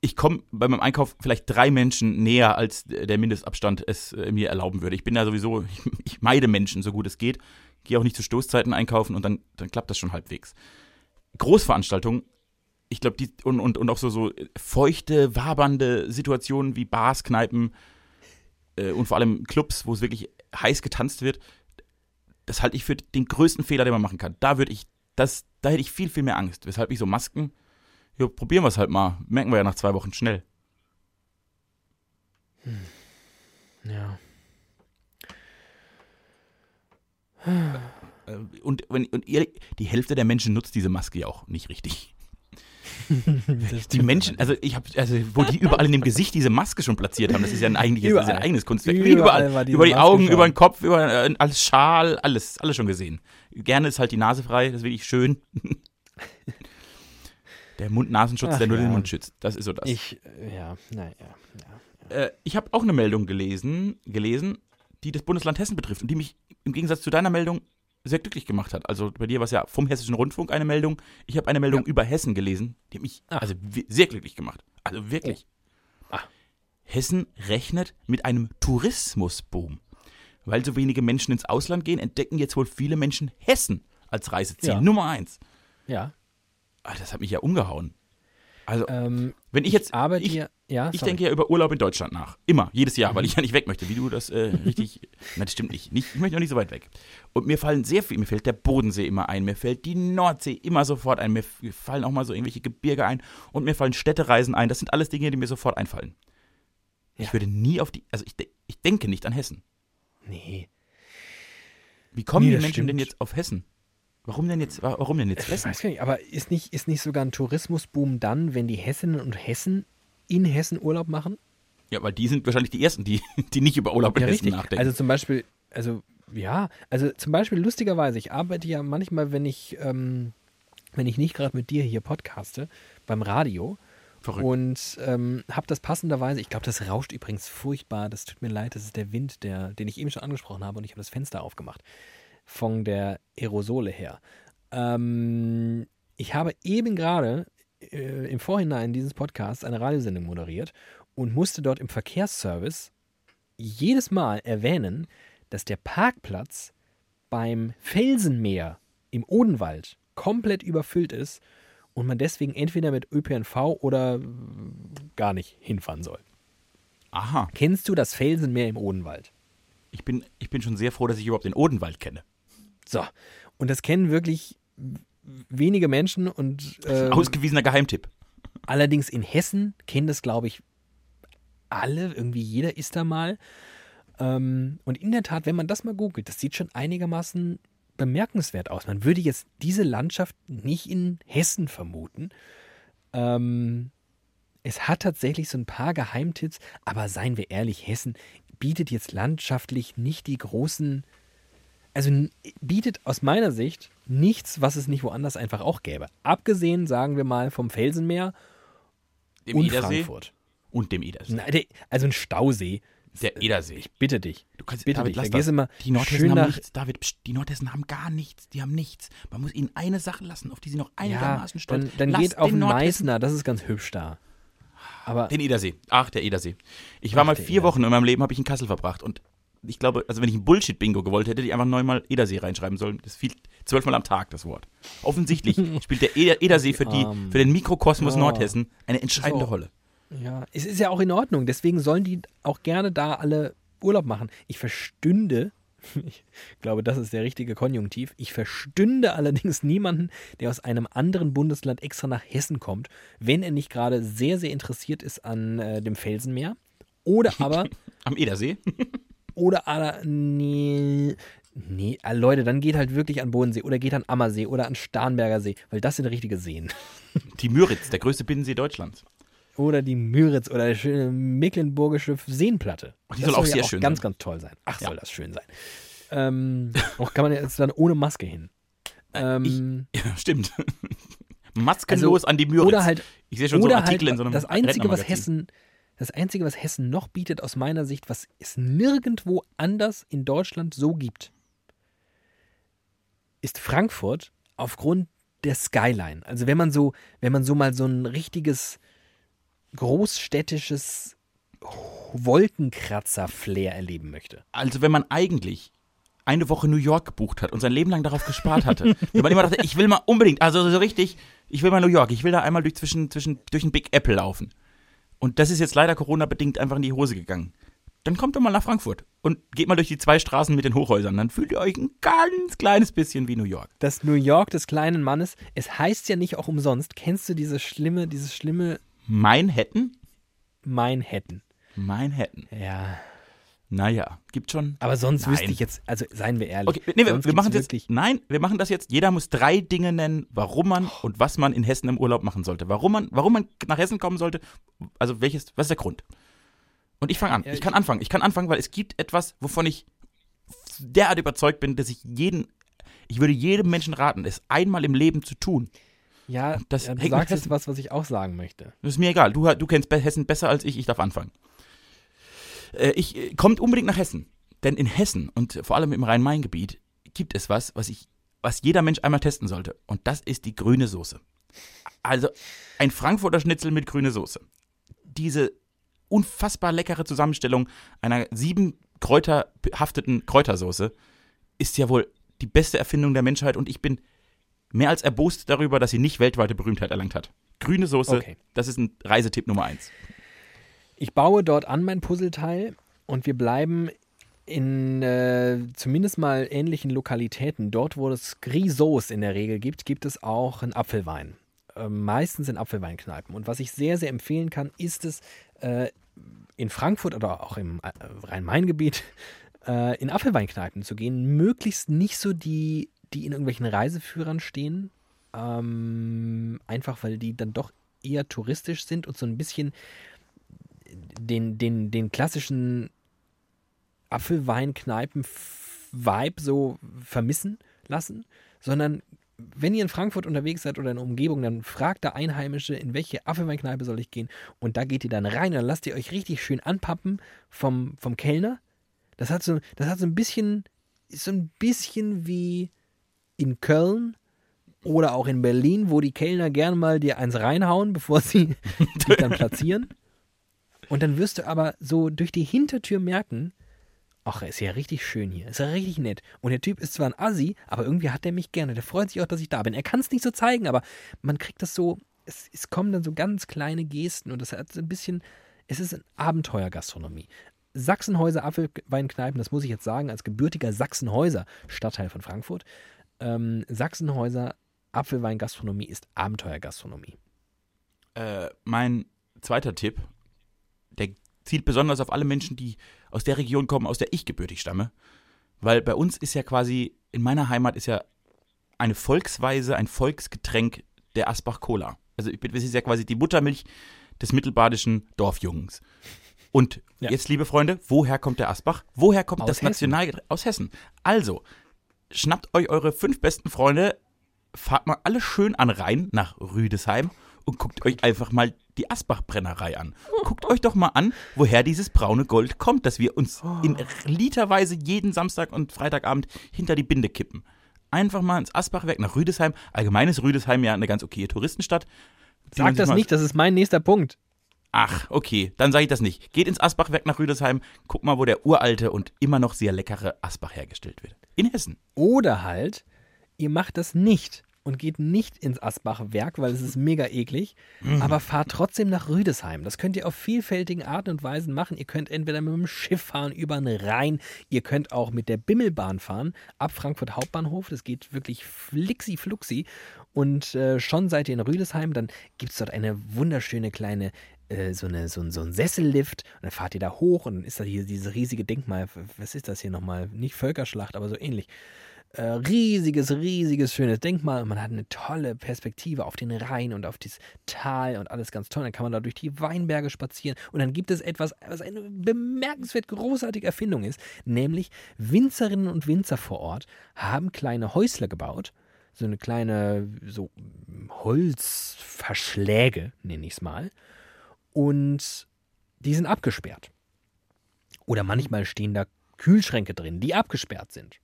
ich komme bei meinem Einkauf vielleicht drei Menschen näher, als der Mindestabstand es äh, mir erlauben würde. Ich bin da sowieso, ich, meide Menschen, so gut es geht. Gehe auch nicht zu Stoßzeiten einkaufen und dann, dann klappt das schon halbwegs. Großveranstaltungen, ich glaube, die und, und, und auch so, so feuchte, wabernde Situationen wie Bars, Kneipen äh, und vor allem Clubs, wo es wirklich heiß getanzt wird, das halte ich für den größten Fehler, den man machen kann. Da würde ich, das, da hätte ich viel, viel mehr Angst. Weshalb ich so Masken, ja, probieren wir es halt mal. Merken wir ja nach zwei Wochen schnell. Ja. Äh, Und, wenn, und ihr, die Hälfte der Menschen nutzt diese Maske ja auch nicht richtig. Die Menschen, also ich habe, also wo die überall in dem Gesicht diese Maske schon platziert haben, das ist ja ein eigentliches, das ist ja ein Überall. eigenes Kunstwerk. Überall Überall, diese über die Maske Augen, schon. über den Kopf, über äh, als Schal, alles, alles schon gesehen. Gerne ist halt die Nase frei, das ist wirklich schön. Der Mund-Nasenschutz, der nur den ja. Mund schützt, das ist so das. Ich, ja, naja. Ja. äh, ich habe auch eine Meldung gelesen, gelesen, die das Bundesland Hessen betrifft und die mich im Gegensatz zu deiner Meldung sehr glücklich gemacht hat. Also bei dir war es ja vom Hessischen Rundfunk eine Meldung. Ich habe eine Meldung über Hessen gelesen, die hat mich Ach. also sehr glücklich gemacht. Also wirklich. Ah. Hessen rechnet mit einem Tourismusboom. Weil so wenige Menschen ins Ausland gehen, entdecken jetzt wohl viele Menschen Hessen als Reiseziel Ja. Nummer eins. ja. Ah, das hat mich ja umgehauen. Also, Ähm, wenn ich jetzt. aber ich, dir, ja, ich sorry. denke ja über Urlaub in Deutschland nach. Immer, jedes Jahr, Mhm. weil ich ja nicht weg möchte, wie du das äh, richtig. Nein, das stimmt nicht. nicht. Ich möchte noch nicht so weit weg. Und mir fallen sehr viel, mir fällt der Bodensee immer ein, mir fällt die Nordsee immer sofort ein, mir fallen auch mal so irgendwelche Gebirge ein und mir fallen Städtereisen ein. Das sind alles Dinge, die mir sofort einfallen. Ich Ja. würde nie auf die. Also ich, de ich denke nicht an Hessen. Nee. Wie kommen Nee, die Menschen denn stimmt. jetzt auf Hessen? Warum denn jetzt, wa- warum denn jetzt Ich Hessen? weiß gar nicht, aber ist nicht, ist nicht sogar ein Tourismusboom dann, wenn die Hessinnen und Hessen in Hessen Urlaub machen? Ja, weil die sind wahrscheinlich die Ersten, die, die nicht über Urlaub in Ja, Hessen richtig. nachdenken. Also zum Beispiel, also ja, also zum Beispiel lustigerweise, ich arbeite ja manchmal, wenn ich, ähm, wenn ich nicht gerade mit dir hier podcaste, beim Radio Verrückt. und ähm, habe das passenderweise, ich glaube, das rauscht übrigens furchtbar, das tut mir leid, das ist der Wind, der, den ich eben schon angesprochen habe und ich habe das Fenster aufgemacht, von der Aerosole her. Ähm, ich habe eben gerade äh, im Vorhinein dieses Podcasts eine Radiosendung moderiert und musste dort im Verkehrsservice jedes Mal erwähnen, dass der Parkplatz beim Felsenmeer im Odenwald komplett überfüllt ist und man deswegen entweder mit ÖPNV oder gar nicht hinfahren soll. Aha. Kennst du das Felsenmeer im Odenwald? Ich bin, ich bin schon sehr froh, dass ich überhaupt den Odenwald kenne. So, und das kennen wirklich wenige Menschen und ähm, Ausgewiesener Geheimtipp. Allerdings in Hessen kennen das, glaube ich, alle. Irgendwie jeder ist da mal. Ähm, und in der Tat, wenn man das mal googelt, das sieht schon einigermaßen bemerkenswert aus. Man würde jetzt diese Landschaft nicht in Hessen vermuten. Ähm, es hat tatsächlich so ein paar Geheimtipps, aber seien wir ehrlich, Hessen bietet jetzt landschaftlich nicht die großen, also bietet aus meiner Sicht nichts, was es nicht woanders einfach auch gäbe. Abgesehen, sagen wir mal, vom Felsenmeer Dem und Edersee Frankfurt. und dem Edersee. Nein, der- also ein Stausee. Der Edersee. Ich bitte dich. Du kannst, bitte David, dich. lass das. mal Die Nordhessen haben nichts. David, pst, die Nordhessen haben gar nichts. Die haben nichts. Man muss ihnen eine Sache lassen, auf die sie noch ja, einigermaßen stolz dann, dann Lass geht auf Meißner, das ist ganz hübsch da. Aber Den Edersee. Ach, der Edersee. Ich war Ach, mal der vier Edersee. Wochen in meinem Leben, habe ich in Kassel verbracht. Und ich glaube, also wenn ich ein Bullshit-Bingo gewollt hätte, hätte ich einfach neunmal Edersee reinschreiben sollen. Das fiel zwölfmal am Tag, das Wort. Offensichtlich spielt der Eder Edersee für, die, Arm. für den Mikrokosmos Ja. Nordhessen eine entscheidende So. Rolle. ja, es ist ja auch in Ordnung. Deswegen sollen die auch gerne da alle Urlaub machen. Ich verstünde, Ich glaube, das ist der richtige Konjunktiv. Ich verstünde allerdings niemanden, der aus einem anderen Bundesland extra nach Hessen kommt, wenn er nicht gerade sehr, sehr interessiert ist an äh, dem Felsenmeer. Oder aber. Am Edersee? Oder aber. Nee. Nee, äh, Leute, dann geht halt wirklich an Bodensee oder geht an Ammersee oder an Starnberger See, weil das sind richtige Seen. Die Müritz, der größte Binnensee Deutschlands. Oder die Müritz oder die schöne mecklenburgische Seenplatte. Oh, die soll auch ja sehr schön ganz, sein. ganz toll sein. Ach, Ja. soll das schön sein. Ähm, auch kann man jetzt dann ohne Maske hin. Ähm, Ja, stimmt. Maskenlos an die Müritz. oder halt, ich sehe schon so oder Artikel halt in so einem das Einzige, was. Hessen, das Einzige, was Hessen noch bietet aus meiner Sicht, was es nirgendwo anders in Deutschland so gibt, ist Frankfurt aufgrund der Skyline. Also wenn man so, wenn man so mal so ein richtiges großstädtisches Wolkenkratzer-Flair erleben möchte. Also wenn man eigentlich eine Woche New York gebucht hat und sein Leben lang darauf gespart hatte, wenn man immer dachte, ich will mal unbedingt, also so richtig, ich will mal New York, ich will da einmal durch zwischen, zwischen durch den Big Apple laufen. Und das ist jetzt leider Corona-bedingt einfach in die Hose gegangen. Dann kommt doch mal nach Frankfurt und geht mal durch die zwei Straßen mit den Hochhäusern. Dann fühlt ihr euch ein ganz kleines bisschen wie New York. Das New York des kleinen Mannes, es heißt ja nicht auch umsonst, kennst du dieses schlimme, dieses schlimme Manhattan? Manhattan? Manhattan. Ja. Naja, gibt schon. Aber sonst Nein. wüsste ich jetzt, also seien wir ehrlich. Okay, nee, wir, wir machen jetzt. Nein, wir machen das jetzt. Jeder muss drei Dinge nennen, warum man und was man in Hessen im Urlaub machen sollte. Warum man, warum man nach Hessen kommen sollte. Also welches, was ist der Grund? Und ich fange an. Ja, ich kann anfangen. Ich kann anfangen, weil es gibt etwas, wovon ich derart überzeugt bin, dass ich jeden, ich würde jedem Menschen raten, es einmal im Leben zu tun. Ja, Das ja, du sagst jetzt was, was ich auch sagen möchte. Das ist mir egal. Du, du kennst Hessen besser als ich. Ich darf anfangen. Äh, ich äh, kommt unbedingt nach Hessen, denn in Hessen und vor allem im Rhein-Main-Gebiet gibt es was, was ich, was jeder Mensch einmal testen sollte. Und das ist die grüne Soße. Also ein Frankfurter Schnitzel mit grüne Soße. Diese unfassbar leckere Zusammenstellung einer sieben Kräuter Kräutersoße ist ja wohl die beste Erfindung der Menschheit und ich bin mehr als erbost darüber, dass sie nicht weltweite Berühmtheit erlangt hat. Grüne Soße, Okay. das ist ein Reisetipp Nummer eins. Ich baue dort an mein Puzzleteil und wir bleiben in äh, zumindest mal ähnlichen Lokalitäten. Dort, wo es Grisos in der Regel gibt, gibt es auch einen Apfelwein. Ähm, meistens in Apfelweinkneipen. Und was ich sehr, sehr empfehlen kann, ist es äh, in Frankfurt oder auch im äh, Rhein-Main-Gebiet äh, in Apfelweinkneipen zu gehen. Möglichst nicht so die, die in irgendwelchen Reiseführern stehen. Ähm, einfach weil die dann doch eher touristisch sind und so ein bisschen den, den, den klassischen Apfelweinkneipen-Vibe so vermissen lassen, sondern wenn ihr in Frankfurt unterwegs seid oder in der Umgebung, dann fragt da Einheimische, in welche Apfelweinkneipe soll ich gehen und da geht ihr dann rein und dann lasst ihr euch richtig schön anpappen vom, vom Kellner. Das hat so, das hat so ein bisschen, ist so ein bisschen wie in Köln oder auch in Berlin, wo die Kellner gern mal dir eins reinhauen, bevor sie dich dann platzieren. Und dann wirst du aber so durch die Hintertür merken, ach, er ist ja richtig schön hier, ist ja richtig nett. Und der Typ ist zwar ein Assi, aber irgendwie hat er mich gerne. Der freut sich auch, dass ich da bin. Er kann es nicht so zeigen, aber man kriegt das so, es, es kommen dann so ganz kleine Gesten und das hat so ein bisschen, es ist Abenteuergastronomie. Sachsenhäuser Apfelweinkneipen, das muss ich jetzt sagen, als gebürtiger Sachsenhäuser Stadtteil von Frankfurt. Ähm, Sachsenhäuser Apfelweingastronomie ist Abenteuergastronomie. Äh, mein zweiter Tipp, der zielt besonders auf alle Menschen, die aus der Region kommen, aus der ich gebürtig stamme. Weil bei uns ist ja quasi, in meiner Heimat ist ja eine Volksweise, ein Volksgetränk der Asbach Cola. Also ich bin- das ist ja quasi die Muttermilch des mittelbadischen Dorfjungens. Und Ja. jetzt, liebe Freunde, woher kommt der Asbach? Woher kommt Aus das Hessen. Nationalgetränk? Aus Hessen. Also, schnappt euch eure fünf besten Freunde, fahrt mal alle schön an Rhein nach Rüdesheim und guckt euch einfach mal die Asbach-Brennerei an. Guckt euch doch mal an, woher dieses braune Gold kommt, das wir uns in literweise jeden Samstag und Freitagabend hinter die Binde kippen. Einfach mal ins Asbachwerk nach Rüdesheim. Allgemein ist Rüdesheim ja eine ganz okaye Touristenstadt. Sag das mal- nicht, das ist mein nächster Punkt. Ach, okay, dann sage ich das nicht. Geht ins Asbachwerk nach Rüdesheim, guck mal, wo der uralte und immer noch sehr leckere Asbach hergestellt wird. In Hessen. Oder halt, ihr macht das nicht und geht nicht ins Asbacher Werk, weil es ist mega eklig, Mhm. aber fahrt trotzdem nach Rüdesheim. Das könnt ihr auf vielfältigen Arten und Weisen machen. Ihr könnt entweder mit dem Schiff fahren über den Rhein, ihr könnt auch mit der Bimmelbahn fahren, ab Frankfurt Hauptbahnhof. Das geht wirklich flixi fluxi. Und äh, schon seid ihr in Rüdesheim, dann gibt es dort eine wunderschöne kleine äh, so, eine, so, ein- so ein Sessellift und dann fahrt ihr da hoch und dann ist da hier dieses riesige Denkmal. Was ist das hier nochmal? Nicht Völkerschlacht, aber so ähnlich. Äh, riesiges, riesiges, schönes Denkmal und man hat eine tolle Perspektive auf den Rhein und auf das Tal und alles ganz toll. Dann kann man da durch die Weinberge spazieren und dann gibt es etwas, was eine bemerkenswert großartige Erfindung ist, nämlich Winzerinnen und Winzer vor Ort haben kleine Häusle gebaut, so eine kleine so Holzverschläge, nenne ich es mal, und die sind abgesperrt. Oder manchmal stehen da Kühlschränke drin, die abgesperrt sind.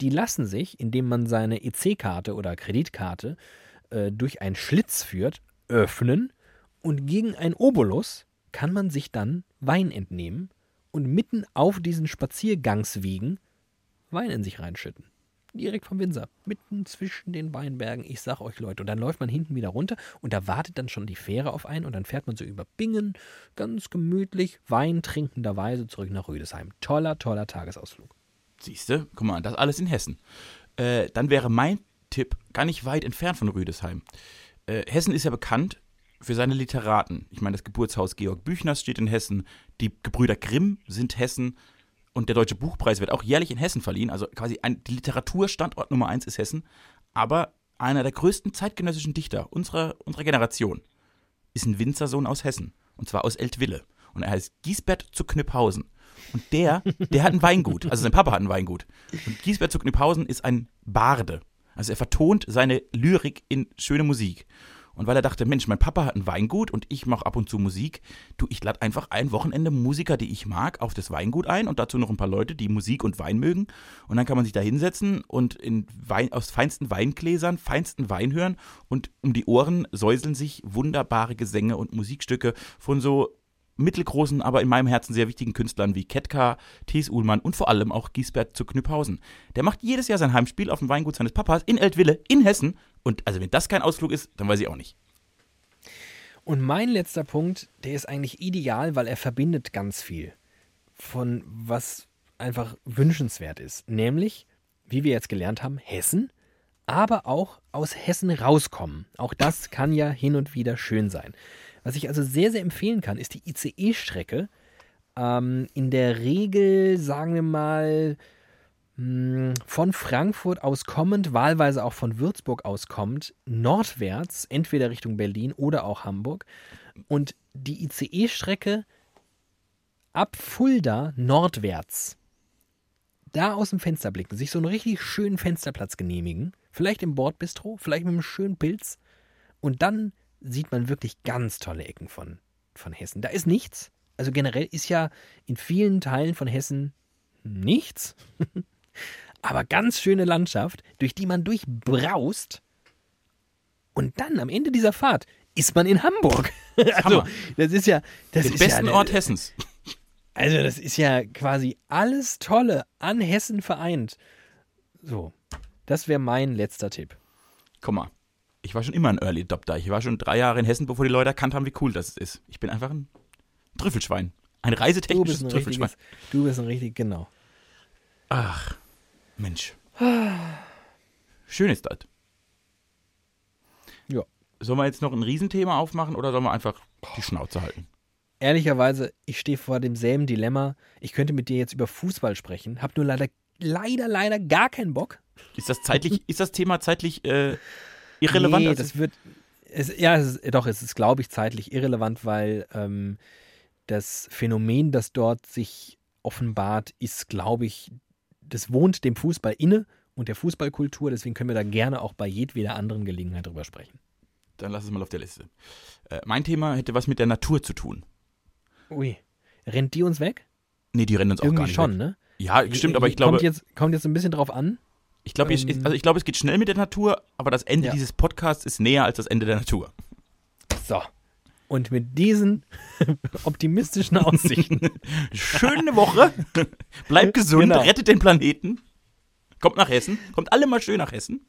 Die lassen sich, indem man seine EC-Karte oder Kreditkarte äh, durch einen Schlitz führt, öffnen und gegen ein Obolus kann man sich dann Wein entnehmen und mitten auf diesen Spaziergangswegen Wein in sich reinschütten. Direkt vom Winzer, mitten zwischen den Weinbergen. Ich sag euch Leute, und dann läuft man hinten wieder runter und da wartet dann schon die Fähre auf einen und dann fährt man so über Bingen, ganz gemütlich, Wein trinkenderweise zurück nach Rüdesheim. Toller, toller Tagesausflug. Siehste, guck mal, das alles in Hessen. Äh, dann wäre mein Tipp gar nicht weit entfernt von Rüdesheim. Äh, Hessen ist ja bekannt für seine Literaten. Ich meine, das Geburtshaus Georg Büchners steht in Hessen, die Gebrüder Grimm sind Hessen und der Deutsche Buchpreis wird auch jährlich in Hessen verliehen. Also quasi ein, die Literaturstandort Nummer eins ist Hessen. Aber einer der größten zeitgenössischen Dichter unserer, unserer Generation ist ein Winzersohn aus Hessen. Und zwar aus Eltville. Und er heißt Giesbert zu Knüpphausen. Und der, der hat ein Weingut. Also sein Papa hat ein Weingut. Und Giesbert zu Knüpphausen ist ein Barde. Also er vertont seine Lyrik in schöne Musik. Und weil er dachte, Mensch, mein Papa hat ein Weingut und ich mache ab und zu Musik, du, ich lade einfach ein Wochenende Musiker, die ich mag, auf das Weingut ein und dazu noch ein paar Leute, die Musik und Wein mögen. Und dann kann man sich da hinsetzen und in Wein, aus feinsten Weingläsern feinsten Wein hören und um die Ohren säuseln sich wunderbare Gesänge und Musikstücke von so mittelgroßen, aber in meinem Herzen sehr wichtigen Künstlern wie Ketka, Thies Uhlmann und vor allem auch Giesbert zu Knüpphausen. Der macht jedes Jahr sein Heimspiel auf dem Weingut seines Papas in Eltville in Hessen. Und also wenn das kein Ausflug ist, dann weiß ich auch nicht. Und mein letzter Punkt, der ist eigentlich ideal, weil er verbindet ganz viel von was einfach wünschenswert ist. Nämlich, wie wir jetzt gelernt haben, Hessen, aber auch aus Hessen rauskommen. Auch das kann ja hin und wieder schön sein. Was ich also sehr, sehr empfehlen kann, ist die ICE-Strecke. Ähm, in der Regel, sagen wir mal, mh, von Frankfurt aus kommend, wahlweise auch von Würzburg aus kommend, nordwärts, entweder Richtung Berlin oder auch Hamburg. Und die ICE-Strecke ab Fulda nordwärts. Da aus dem Fenster blicken, sich so einen richtig schönen Fensterplatz genehmigen. Vielleicht im Bordbistro, vielleicht mit einem schönen Pilz. Und dann sieht man wirklich ganz tolle Ecken von, von Hessen. Da ist nichts. Also generell ist ja in vielen Teilen von Hessen nichts. Aber ganz schöne Landschaft, durch die man durchbraust. Und dann am Ende dieser Fahrt ist man in Hamburg. Also, das ist ja. Das Den ist besten ja, Ort Hessens. Also, das ist ja quasi alles Tolle an Hessen vereint. So, das wäre mein letzter Tipp. Guck mal, ich war schon immer ein Early Adopter. Ich war schon drei Jahre in Hessen, bevor die Leute erkannt haben, wie cool das ist. Ich bin einfach ein Trüffelschwein. Ein Du reisetechnisches bist ein Trüffelschwein. du bist ein richtig, genau. Ach, Mensch. Schön ist das. Ja. Sollen wir jetzt noch ein Riesenthema aufmachen oder sollen wir einfach die Schnauze halten? Ehrlicherweise, ich stehe vor demselben Dilemma. Ich könnte mit dir jetzt über Fußball sprechen, habe nur leider, leider, leider gar keinen Bock. Ist das zeitlich, ist das Thema zeitlich äh, irrelevant? Nee, Also- das wird. Es, ja, es ist, doch, es ist, glaube ich, zeitlich irrelevant, weil ähm, das Phänomen, das dort sich offenbart, ist, glaube ich, das wohnt dem Fußball inne und der Fußballkultur. Deswegen können wir da gerne auch bei jedweder anderen Gelegenheit drüber sprechen. Dann lass es mal auf der Liste. Äh, mein Thema hätte was mit der Natur zu tun. Ui. Rennt die uns weg? Nee, die rennen uns auch gar Irgendwie nicht schon, weg. ne? Ja, stimmt, aber ich glaube, Kommt jetzt, kommt jetzt ein bisschen drauf an. Ich glaube, ähm, also ich glaube, es geht schnell mit der Natur, aber das Ende Ja. dieses Podcasts ist näher als das Ende der Natur. So. Und mit diesen optimistischen Aussichten. Schöne Woche. Bleibt gesund, Genau. rettet den Planeten. Kommt nach Hessen. Kommt alle mal schön nach Hessen.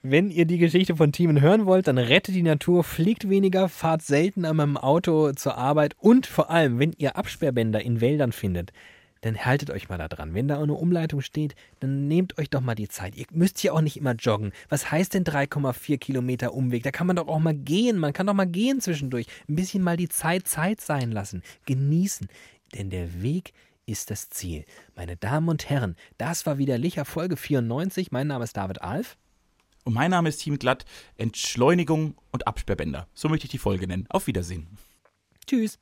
Wenn ihr die Geschichte von Teamen hören wollt, dann rettet die Natur, fliegt weniger, fahrt seltener mit dem Auto zur Arbeit und vor allem, wenn ihr Absperrbänder in Wäldern findet, dann haltet euch mal da dran. Wenn da eine Umleitung steht, dann nehmt euch doch mal die Zeit. Ihr müsst ja auch nicht immer joggen. Was heißt denn 3,4 Kilometer Umweg? Da kann man doch auch mal gehen. Man kann doch mal gehen zwischendurch. Ein bisschen mal die Zeit Zeit sein lassen. Genießen. Denn der Weg ist das Ziel. Meine Damen und Herren, das war wieder Licher Folge 94. Mein Name ist David Alf. Und mein Name ist Team Glatt. Entschleunigung und Absperrbänder. So möchte ich die Folge nennen. Auf Wiedersehen. Tschüss.